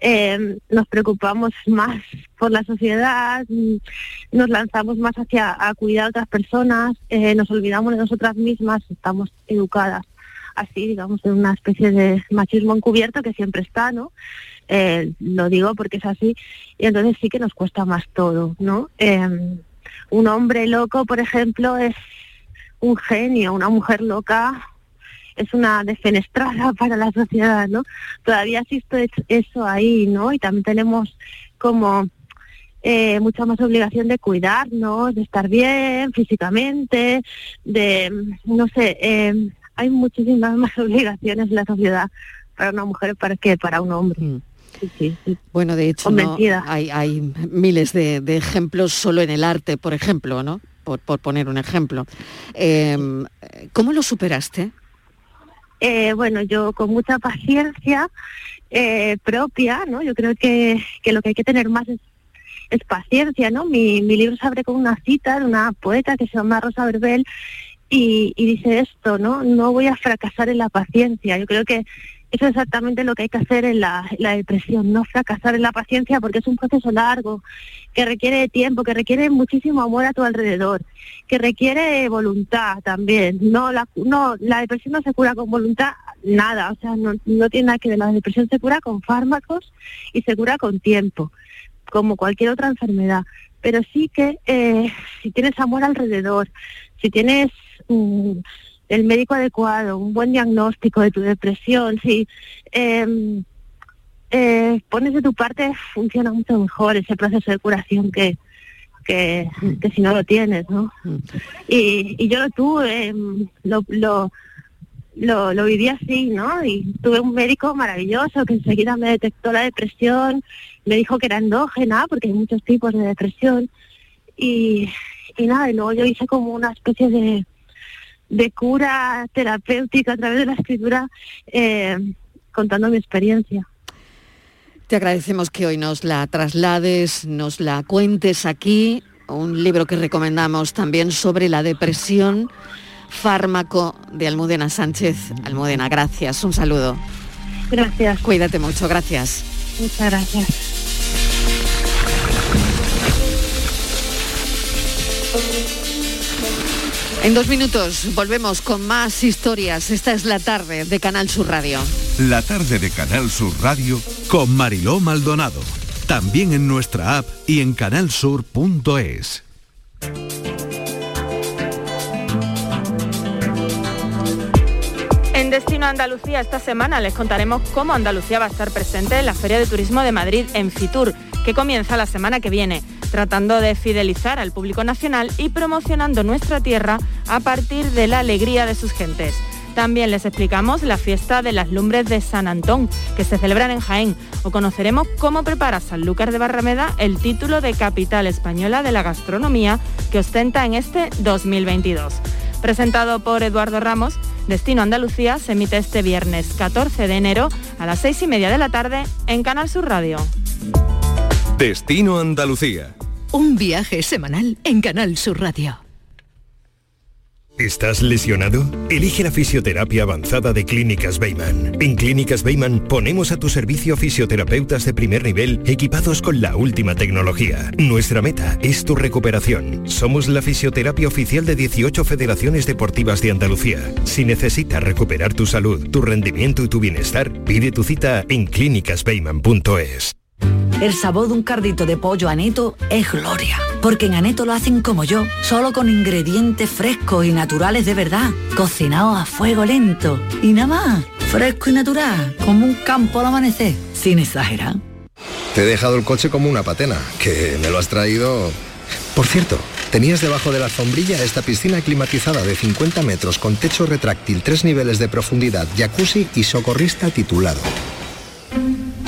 eh, nos preocupamos más por la sociedad, mm, nos lanzamos más hacia a cuidar a otras personas, eh, nos olvidamos de nosotras mismas, estamos educadas así, digamos, en una especie de machismo encubierto que siempre está, ¿no? Eh, lo digo porque es así, y entonces sí que nos cuesta más todo, ¿no? Eh, un hombre loco, por ejemplo, es un genio, una mujer loca es una defenestrada para la sociedad, ¿no? Todavía existe eso ahí, ¿no? Y también tenemos como eh, mucha más obligación de cuidarnos, de estar bien físicamente, de, no sé, eh, hay muchísimas más obligaciones en la sociedad para una mujer para que para un hombre. Mm. Sí, sí, sí. Bueno, de hecho, no, hay, hay, miles de, de, ejemplos solo en el arte, por ejemplo, ¿no? Por, por poner un ejemplo. Eh, ¿Cómo lo superaste? Eh, bueno, yo con mucha paciencia eh, propia, ¿no? Yo creo que, que, lo que hay que tener más es, es paciencia, ¿no? Mi, mi libro se abre con una cita de una poeta que se llama Rosa Verbel y, y, dice esto, ¿no? No voy a fracasar en la paciencia. Yo creo que, eso es exactamente lo que hay que hacer en la, la depresión, no fracasar en la paciencia porque es un proceso largo, que requiere tiempo, que requiere muchísimo amor a tu alrededor, que requiere voluntad también. No, la, no, la depresión no se cura con voluntad, nada, o sea, no, no tiene nada que ver. La depresión se cura con fármacos y se cura con tiempo, como cualquier otra enfermedad. Pero sí que eh, si tienes amor alrededor, si tienes mm, el médico adecuado, un buen diagnóstico de tu depresión, si em, eh, pones de tu parte, funciona mucho mejor ese proceso de curación que, que, que si no lo tienes, ¿no? Y, y yo lo tuve, em, lo, lo, lo, lo viví así, ¿no? Y tuve un médico maravilloso que enseguida me detectó la depresión, me dijo que era endógena, porque hay muchos tipos de depresión, y, y nada, y luego yo hice como una especie de, de cura terapéutica a través de la escritura, eh, contando mi experiencia. Te agradecemos que hoy nos la traslades, nos la cuentes aquí, un libro que recomendamos también sobre la depresión, fármaco de Almudena Sánchez. Almudena, gracias, un saludo. Gracias. Cuídate mucho, gracias. Muchas gracias. En dos minutos volvemos con más historias. Esta es la tarde de Canal Sur Radio. La tarde de Canal Sur Radio con Mariló Maldonado. También en nuestra app y en canalsur.es. En Destino Andalucía esta semana les contaremos cómo Andalucía va a estar presente en la Feria de Turismo de Madrid en Fitur, que comienza la semana que viene, tratando de fidelizar al público nacional y promocionando nuestra tierra a partir de la alegría de sus gentes. También les explicamos la fiesta de las lumbres de San Antón, que se celebran en Jaén, o conoceremos cómo prepara Sanlúcar de Barrameda el título de capital española de la gastronomía que ostenta en este 2022. Presentado por Eduardo Ramos, Destino Andalucía se emite este viernes 14 de enero a las seis y media de la tarde en Canal Sur Radio. Destino Andalucía. Un viaje semanal en Canal Sur Radio. ¿Estás lesionado? Elige la fisioterapia avanzada de Clínicas Beyman. En Clínicas Beyman ponemos a tu servicio fisioterapeutas de primer nivel equipados con la última tecnología. Nuestra meta es tu recuperación. Somos la fisioterapia oficial de 18 federaciones deportivas de Andalucía. Si necesitas recuperar tu salud, tu rendimiento y tu bienestar, pide tu cita en clínicasbeyman.es. El sabor de un cardito de pollo aneto es gloria, porque en aneto lo hacen como yo, solo con ingredientes frescos y naturales de verdad, cocinados a fuego lento. Y nada más, fresco y natural, como un campo al amanecer, sin exagerar. Te he dejado el coche como una patena, que me lo has traído... Por cierto, tenías debajo de la sombrilla esta piscina climatizada de 50 metros con techo retráctil, tres niveles de profundidad, jacuzzi y socorrista titulado.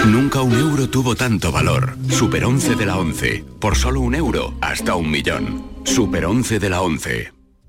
Nunca un euro tuvo tanto valor. Super 11 de la 11. Por solo un euro, hasta un millón. Super 11 de la 11.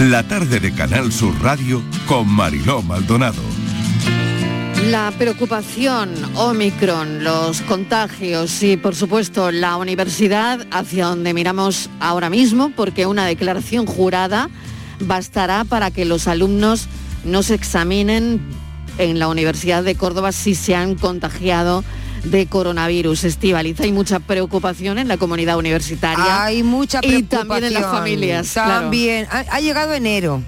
La tarde de Canal Sur Radio con Mariló Maldonado. La preocupación, Omicron, los contagios y por supuesto la universidad hacia donde miramos ahora mismo porque una declaración jurada bastará para que los alumnos no se examinen en la Universidad de Córdoba si se han contagiado de coronavirus. Estivaliza, hay mucha preocupación en la comunidad universitaria. Hay mucha Y preocupación. también en las familias. claro. También. Ha, ha llegado enero.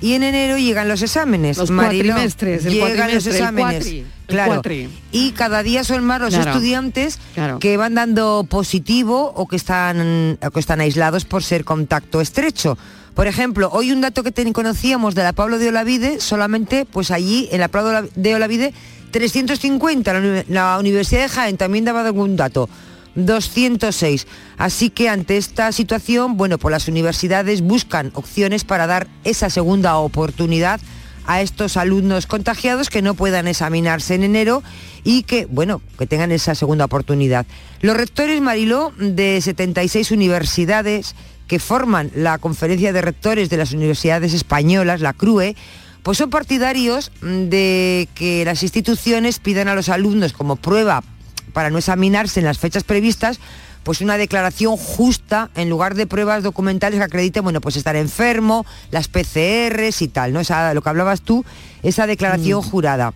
Y en enero llegan los exámenes. Los cuatrimestres, el llegan los cuatrimestre, el exámenes. el claro. cuatri. Y cada día son más los Claro. estudiantes Claro. que van dando positivo o que están o que están aislados por ser contacto estrecho. Por ejemplo, hoy un dato que ten- conocíamos de la Pablo de Olavide, solamente pues allí en la Pablo de Olavide 350, la, uni- la Universidad de Jaén también daba algún dato. 206. Así que ante esta situación, bueno, pues las universidades buscan opciones para dar esa segunda oportunidad a estos alumnos contagiados que no puedan examinarse en enero y que, bueno, que tengan esa segunda oportunidad. Los rectores Mariló de 76 universidades que forman la conferencia de rectores de las universidades españolas, la CRUE, pues son partidarios de que las instituciones pidan a los alumnos como prueba para no examinarse en las fechas previstas, pues una declaración justa en lugar de pruebas documentales que acrediten, bueno, pues estar enfermo, las PCRs y tal, ¿no? Esa, lo que hablabas tú, esa declaración Mm. jurada.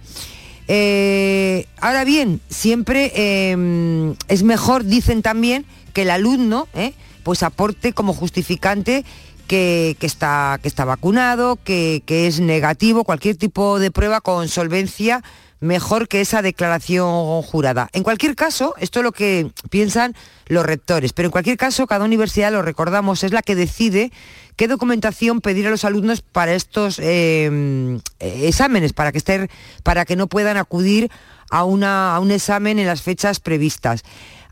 Eh, ahora bien, siempre eh, es mejor, dicen también, que el alumno eh, pues aporte como justificante que, está, que está vacunado, que, que es negativo, cualquier tipo de prueba con solvencia mejor que esa declaración jurada. En cualquier caso, esto es lo que piensan los rectores, pero en cualquier caso, cada universidad, lo recordamos, es la que decide qué documentación pedir a los alumnos para estos eh, exámenes, para que, estén, para que no puedan acudir a, una, a un examen en las fechas previstas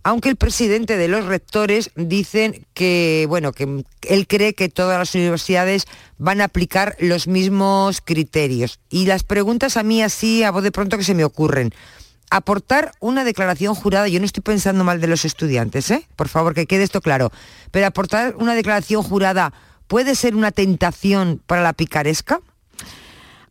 aunque el presidente de los rectores dicen que, bueno, que él cree que todas las universidades van a aplicar los mismos criterios. Y las preguntas a mí así, a voz de pronto que se me ocurren. Aportar una declaración jurada, yo no estoy pensando mal de los estudiantes, ¿eh? por favor que quede esto claro, pero aportar una declaración jurada puede ser una tentación para la picaresca.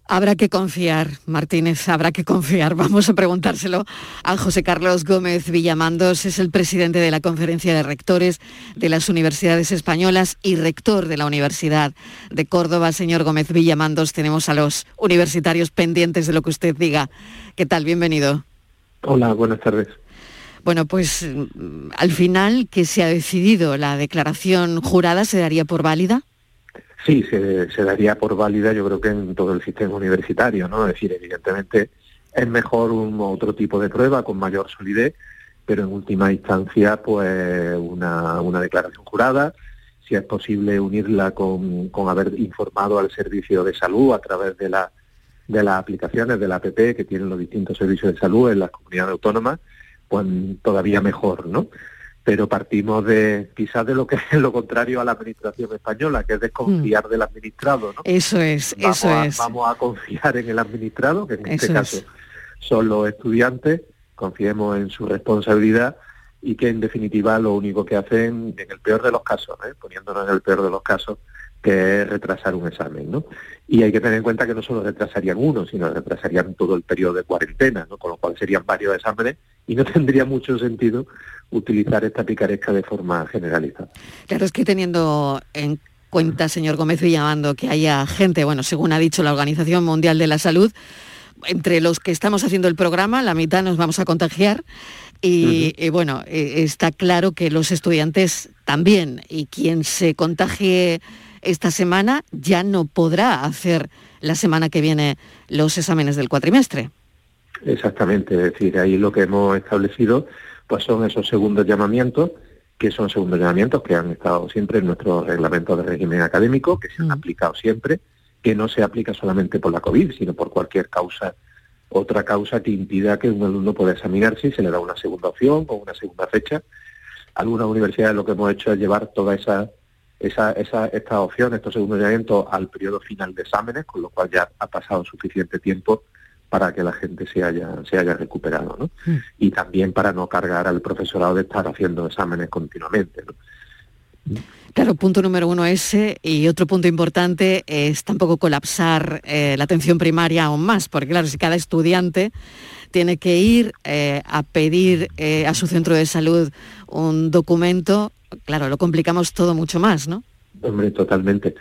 Habrá que confiar, Martínez, habrá que confiar. Vamos a preguntárselo a José Carlos Gómez Villamandos, es el presidente de la Conferencia de Rectores de las Universidades Españolas y rector de la Universidad de Córdoba. Señor Gómez Villamandos, tenemos a los universitarios pendientes de lo que usted diga. ¿Qué tal? Bienvenido. Hola, buenas tardes. Bueno, pues mm, al final, ¿qué se ha decidido? ¿La declaración jurada se daría por válida? Sí, se, daría por válida yo creo que en todo el sistema universitario, ¿no? Es decir, evidentemente es mejor un otro tipo de prueba con mayor solidez, pero en última instancia pues una, una declaración jurada, si es posible unirla con, con, haber informado al servicio de salud a través de, la, de las aplicaciones de la APP que tienen los distintos servicios de salud en las comunidades autónomas, pues todavía mejor, ¿no? Pero partimos de quizás de lo que es lo contrario a la administración española, que es desconfiar mm. del administrado, ¿no? Eso es, vamos eso a, es. Vamos a confiar en el administrado, que en eso este caso es. son los estudiantes, confiemos en su responsabilidad y que en definitiva lo único que hacen, en el peor de los casos, ¿eh? poniéndonos en el peor de los casos, que es retrasar un examen, ¿no? Y hay que tener en cuenta que no solo retrasarían uno, sino retrasarían todo el periodo de cuarentena, ¿no? Con lo cual serían varios exámenes y no tendría mucho sentido utilizar esta picaresca de forma generalizada. Claro, es que teniendo en cuenta, señor Gómez Villamando, que haya gente, bueno, según ha dicho la Organización Mundial de la Salud, entre los que estamos haciendo el programa, la mitad nos vamos a contagiar. Y, uh -huh. y bueno, eh, está claro que los estudiantes también, y quien se contagie esta semana ya no podrá hacer la semana que viene los exámenes del cuatrimestre. Exactamente, es decir, ahí lo que hemos establecido pues son esos segundos llamamientos, que son segundos llamamientos que han estado siempre en nuestro reglamento de régimen académico, que se han aplicado siempre, que no se aplica solamente por la COVID, sino por cualquier causa, otra causa que impida que un alumno pueda examinarse y se le da una segunda opción o una segunda fecha. Algunas universidades lo que hemos hecho es llevar toda esa esa, esa, estas opciones, estos segundos llamamientos al periodo final de exámenes, con lo cual ya ha pasado suficiente tiempo para que la gente se haya, se haya recuperado, ¿no? Mm. Y también para no cargar al profesorado de estar haciendo exámenes continuamente, ¿no? Claro, punto número uno ese y otro punto importante es tampoco colapsar eh, la atención primaria aún más, porque claro, si cada estudiante tiene que ir eh, a pedir eh, a su centro de salud un documento, claro, lo complicamos todo mucho más, ¿no? Hombre, totalmente.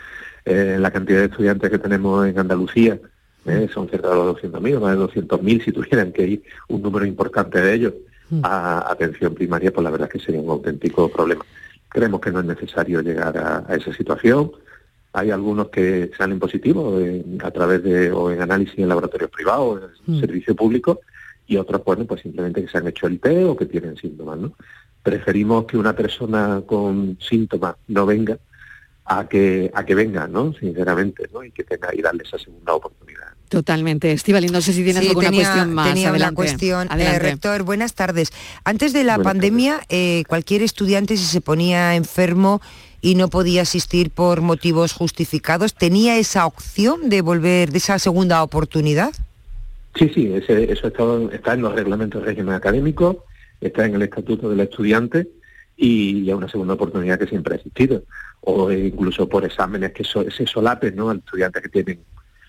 Eh, la cantidad de estudiantes que tenemos en Andalucía eh, son cerca de los 200.000, más de 200.000 si tuvieran que ir un número importante de ellos a atención primaria, pues la verdad es que sería un auténtico problema. Creemos que no es necesario llegar a, a esa situación. Hay algunos que salen positivos en, a través de o en análisis en laboratorios privados, en el servicio público, y otros, bueno, pues simplemente que se han hecho el test o que tienen síntomas, ¿no? Preferimos que una persona con síntomas no venga a que a que venga, ¿no? Sinceramente, ¿no? Y que tenga y darle esa segunda oportunidad. Totalmente. Estivali, no sé si tienes sí, alguna tenía, cuestión más. Tenía Adelante. una cuestión. Adelante. Eh, rector, buenas tardes. Antes de la buenas pandemia, eh, cualquier estudiante si se ponía enfermo y no podía asistir por motivos justificados, ¿tenía esa opción de volver, de esa segunda oportunidad? Sí, sí, ese, eso está, está en los reglamentos de régimen académico, está en el estatuto del estudiante y es una segunda oportunidad que siempre ha existido. O incluso por exámenes que se solapen, ¿no? Al estudiantes que tienen,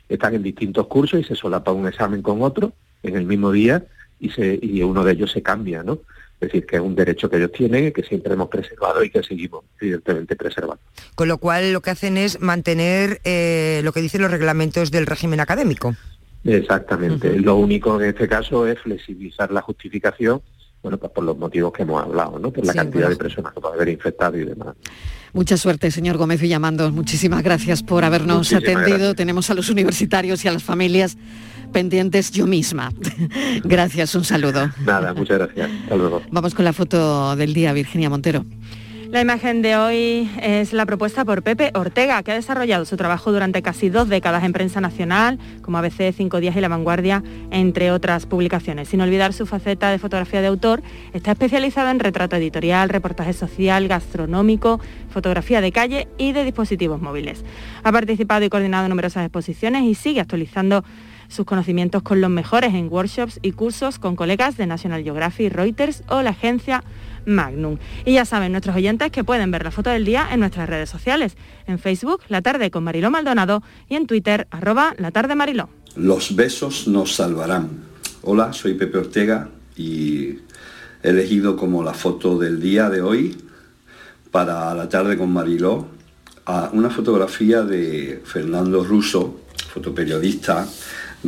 están en distintos cursos y se solapa un examen con otro en el mismo día y, se, y uno de ellos se cambia, ¿no? Es decir, que es un derecho que ellos tienen y que siempre hemos preservado y que seguimos evidentemente preservando. Con lo cual lo que hacen es mantener eh, lo que dicen los reglamentos del régimen académico. Exactamente. Lo único en este caso es flexibilizar la justificación bueno, pues por los motivos que hemos hablado, ¿no? Por la cantidad de personas que puede haber infectado y demás. Mucha suerte, señor Gómez Villamandos. Muchísimas gracias por habernos atendido. Tenemos a los universitarios y a las familias pendientes yo misma. gracias, un saludo. Nada, muchas gracias. Hasta luego. Vamos con la foto del día, Virginia Montero. La imagen de hoy es la propuesta por Pepe Ortega, que ha desarrollado su trabajo durante casi dos décadas en prensa nacional, como ABC, Cinco Días y La Vanguardia, entre otras publicaciones. Sin olvidar su faceta de fotografía de autor, está especializado en retrato editorial, reportaje social, gastronómico, fotografía de calle y de dispositivos móviles. Ha participado y coordinado numerosas exposiciones y sigue actualizando sus conocimientos con los mejores en workshops y cursos con colegas de National Geographic, Reuters o la agencia Magnum. Y ya saben nuestros oyentes que pueden ver la foto del día en nuestras redes sociales, en Facebook, La Tarde con Mariló Maldonado y en Twitter, arroba La Tarde Mariló. Los besos nos salvarán. Hola, soy Pepe Ortega y he elegido como la foto del día de hoy para La Tarde con Mariló a una fotografía de Fernando Russo, fotoperiodista,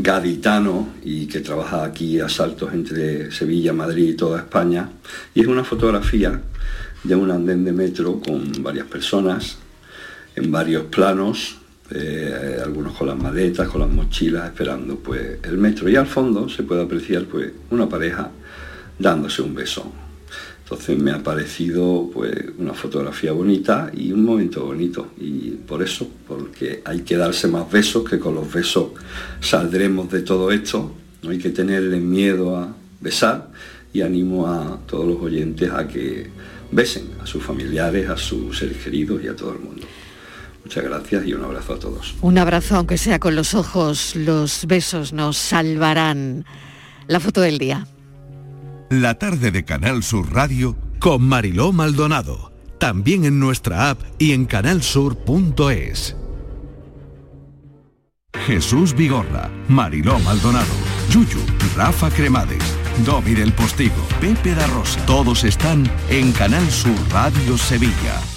gaditano y que trabaja aquí a saltos entre Sevilla, Madrid y toda España. Y es una fotografía de un andén de metro con varias personas en varios planos, eh, algunos con las maletas, con las mochilas, esperando pues el metro. Y al fondo se puede apreciar pues una pareja dándose un beso. Entonces me ha parecido pues, una fotografía bonita y un momento bonito. Y por eso, porque hay que darse más besos, que con los besos saldremos de todo esto. No hay que tenerle miedo a besar y animo a todos los oyentes a que besen a sus familiares, a sus seres queridos y a todo el mundo. Muchas gracias y un abrazo a todos. Un abrazo, aunque sea con los ojos, los besos nos salvarán. La foto del día. La tarde de Canal Sur Radio con Mariló Maldonado. También en nuestra app y en canalsur.es. Jesús Vigorra, Mariló Maldonado, Yuyu, Rafa Cremades, Domi del Postigo, Pepe da. Todos están en Canal Sur Radio Sevilla.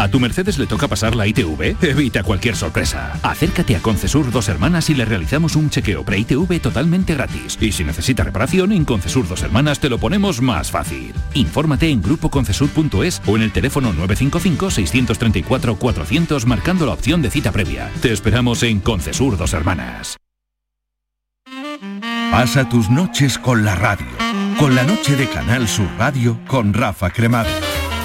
¿A tu Mercedes le toca pasar la ITV? Evita cualquier sorpresa. Acércate a Concesur Dos Hermanas y le realizamos un chequeo pre-ITV totalmente gratis. Y si necesita reparación, en Concesur Dos Hermanas te lo ponemos más fácil. Infórmate en grupoconcesur.es o en el teléfono 955-634-400 marcando la opción de cita previa. Te esperamos en Concesur Dos Hermanas. Pasa tus noches con la radio. Con la noche de Canal Sur Radio con Rafa Cremades.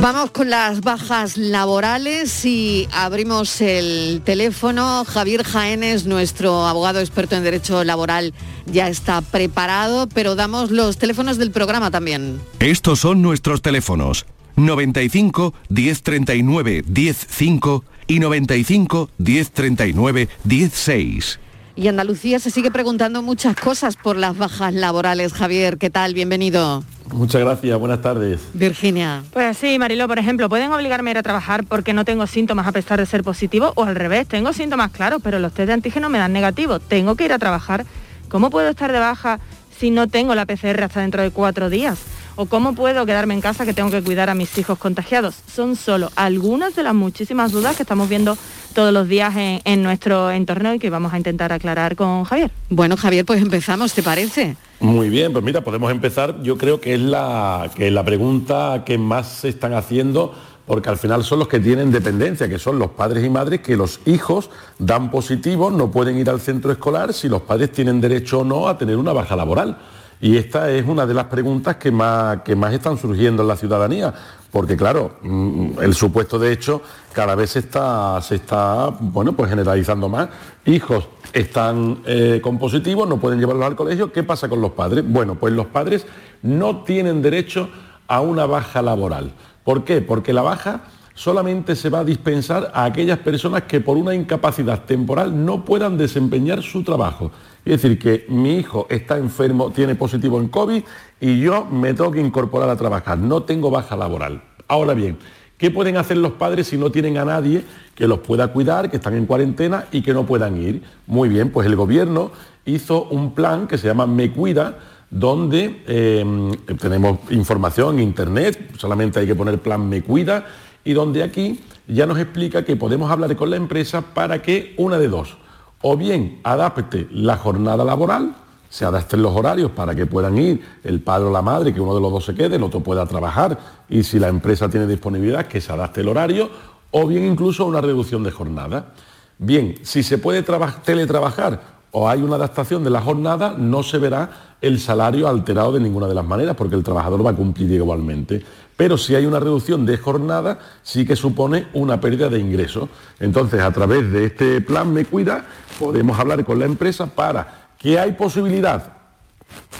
Vamos con las bajas laborales y abrimos el teléfono. Javier Jaénes, nuestro abogado experto en derecho laboral, ya está preparado, pero damos los teléfonos del programa también. Estos son nuestros teléfonos 95 1039 105 y 95 1039 16. Y Andalucía se sigue preguntando muchas cosas por las bajas laborales. Javier, ¿qué tal? Bienvenido. Muchas gracias, buenas tardes. Virginia. Pues sí, Marilo, por ejemplo, pueden obligarme a ir a trabajar porque no tengo síntomas a pesar de ser positivo o al revés, tengo síntomas claros, pero los test de antígeno me dan negativo, tengo que ir a trabajar. ¿Cómo puedo estar de baja si no tengo la PCR hasta dentro de cuatro días? ¿O cómo puedo quedarme en casa que tengo que cuidar a mis hijos contagiados? Son solo algunas de las muchísimas dudas que estamos viendo todos los días en, en nuestro entorno y que vamos a intentar aclarar con Javier. Bueno, Javier, pues empezamos, ¿te parece? Muy bien, pues mira, podemos empezar. Yo creo que es la, que la pregunta que más se están haciendo porque al final son los que tienen dependencia, que son los padres y madres que los hijos dan positivo, no pueden ir al centro escolar si los padres tienen derecho o no a tener una baja laboral. Y esta es una de las preguntas que más, que más están surgiendo en la ciudadanía, porque claro, mm, el supuesto de hecho cada vez se está, bueno, pues generalizando más. Hijos están eh, con positivo, no pueden llevarlos al colegio. ¿Qué pasa con los padres? Bueno, pues los padres no tienen derecho a una baja laboral. ¿Por qué? Porque la baja solamente se va a dispensar a aquellas personas que por una incapacidad temporal no puedan desempeñar su trabajo. Es decir, que mi hijo está enfermo, tiene positivo en COVID y yo me tengo que incorporar a trabajar, no tengo baja laboral. Ahora bien, ¿qué pueden hacer los padres si no tienen a nadie que los pueda cuidar, que están en cuarentena y que no puedan ir? Muy bien, pues el gobierno hizo un plan que se llama Me Cuida, donde eh, tenemos información en internet, solamente hay que poner plan Me Cuida, y donde aquí ya nos explica que podemos hablar con la empresa para que una de dos, o bien adapte la jornada laboral, se adapten los horarios para que puedan ir el padre o la madre, que uno de los dos se quede, el otro pueda trabajar y si la empresa tiene disponibilidad, que se adapte el horario, o bien incluso una reducción de jornada. Bien, si se puede teletrabajar o hay una adaptación de la jornada, no se verá el salario alterado de ninguna de las maneras, porque el trabajador va a cumplir igualmente. Pero si hay una reducción de jornada, sí que supone una pérdida de ingresos. Entonces, a través de este plan Me Cuida, podemos hablar con la empresa para que hay posibilidad,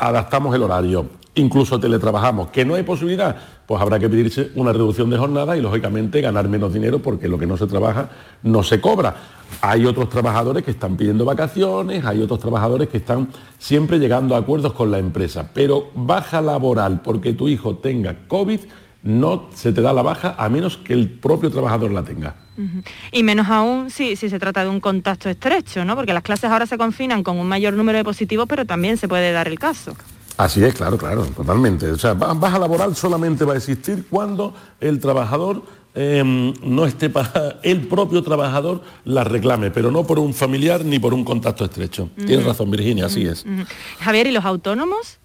adaptamos el horario, incluso teletrabajamos. Que no hay posibilidad, pues habrá que pedirse una reducción de jornada y lógicamente ganar menos dinero porque lo que no se trabaja no se cobra. Hay otros trabajadores que están pidiendo vacaciones, hay otros trabajadores que están siempre llegando a acuerdos con la empresa, pero baja laboral porque tu hijo tenga COVID no se te da la baja a menos que el propio trabajador la tenga. Y menos aún si, si se trata de un contacto estrecho, ¿no? Porque las clases ahora se confinan con un mayor número de positivos, pero también se puede dar el caso. Así es, claro, claro, totalmente. O sea, baja laboral solamente va a existir cuando el trabajador em, no esté para el propio trabajador la reclame, pero no por un familiar ni por un contacto estrecho. Tienes razón, Virginia, así es. Javier, ¿y los autónomos?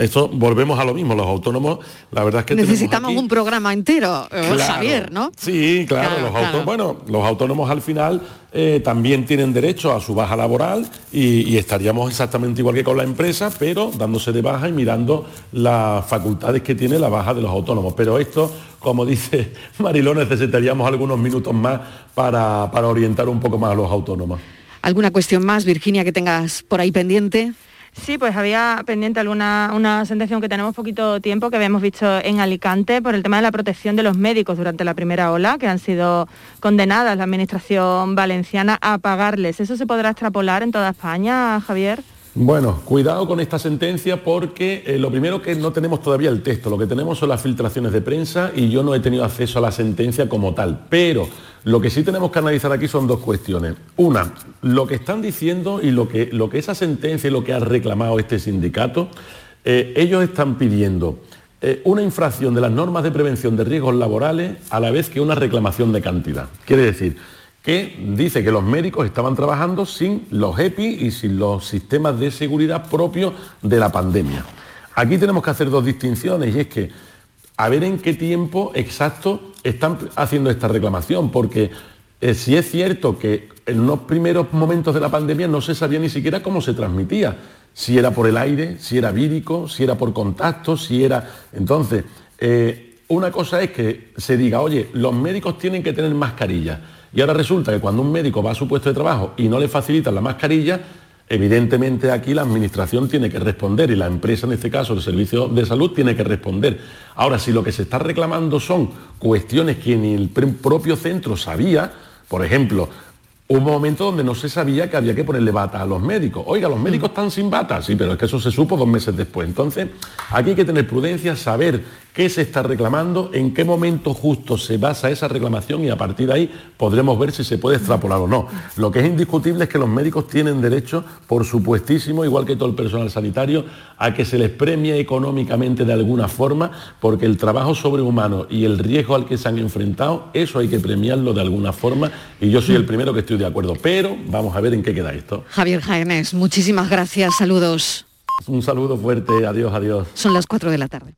Eso volvemos a lo mismo, los autónomos, la verdad es que necesitamos un programa entero, eh, Javier, ¿no? Sí, claro, los autónomos, bueno, los autónomos al final eh, también tienen derecho a su baja laboral y, estaríamos exactamente igual que con la empresa, pero dándose de baja y mirando las facultades que tiene la baja de los autónomos. Pero esto, como dice Mariló, necesitaríamos algunos minutos más para, para orientar un poco más a los autónomos. ¿Alguna cuestión más, Virginia, que tengas por ahí pendiente? Sí, pues había pendiente alguna una sentencia que tenemos poquito tiempo que habíamos visto en Alicante por el tema de la protección de los médicos durante la primera ola, que han sido condenadas la administración valenciana a pagarles. ¿Eso se podrá extrapolar en toda España, Javier? Bueno, cuidado con esta sentencia porque eh, lo primero que no tenemos todavía el texto, lo que tenemos son las filtraciones de prensa y yo no he tenido acceso a la sentencia como tal. Pero lo que sí tenemos que analizar aquí son dos cuestiones. Una, lo que están diciendo y lo que, esa sentencia y lo que ha reclamado este sindicato, eh, ellos están pidiendo eh, una infracción de las normas de prevención de riesgos laborales a la vez que una reclamación de cantidad. Quiere decir, que dice que los médicos estaban trabajando sin los EPI y sin los sistemas de seguridad propios de la pandemia. Aquí tenemos que hacer dos distinciones y es que a ver en qué tiempo exacto están haciendo esta reclamación, porque eh, si es cierto que en unos primeros momentos de la pandemia no se sabía ni siquiera cómo se transmitía, si era por el aire, si era vírico, si era por contacto, si era... Entonces, eh, una cosa es que se diga, oye, los médicos tienen que tener mascarilla y ahora resulta que cuando un médico va a su puesto de trabajo y no le facilitan la mascarilla, evidentemente aquí la administración tiene que responder y la empresa, en este caso el servicio de salud, tiene que responder. Ahora, si lo que se está reclamando son cuestiones que ni el propio centro sabía, por ejemplo, un momento donde no se sabía que había que ponerle bata a los médicos. Oiga, los médicos están sin bata, sí, pero es que eso se supo dos meses después. Entonces, aquí hay que tener prudencia, saber qué se está reclamando, en qué momento justo se basa esa reclamación y a partir de ahí podremos ver si se puede extrapolar o no. Lo que es indiscutible es que los médicos tienen derecho, por supuestísimo, igual que todo el personal sanitario, a que se les premie económicamente de alguna forma, porque el trabajo sobrehumano y el riesgo al que se han enfrentado, eso hay que premiarlo de alguna forma y yo soy el primero que estoy de acuerdo, pero vamos a ver en qué queda esto. Javier Jaénes, muchísimas gracias, saludos. Un saludo fuerte, adiós, adiós. Son las 4 de la tarde.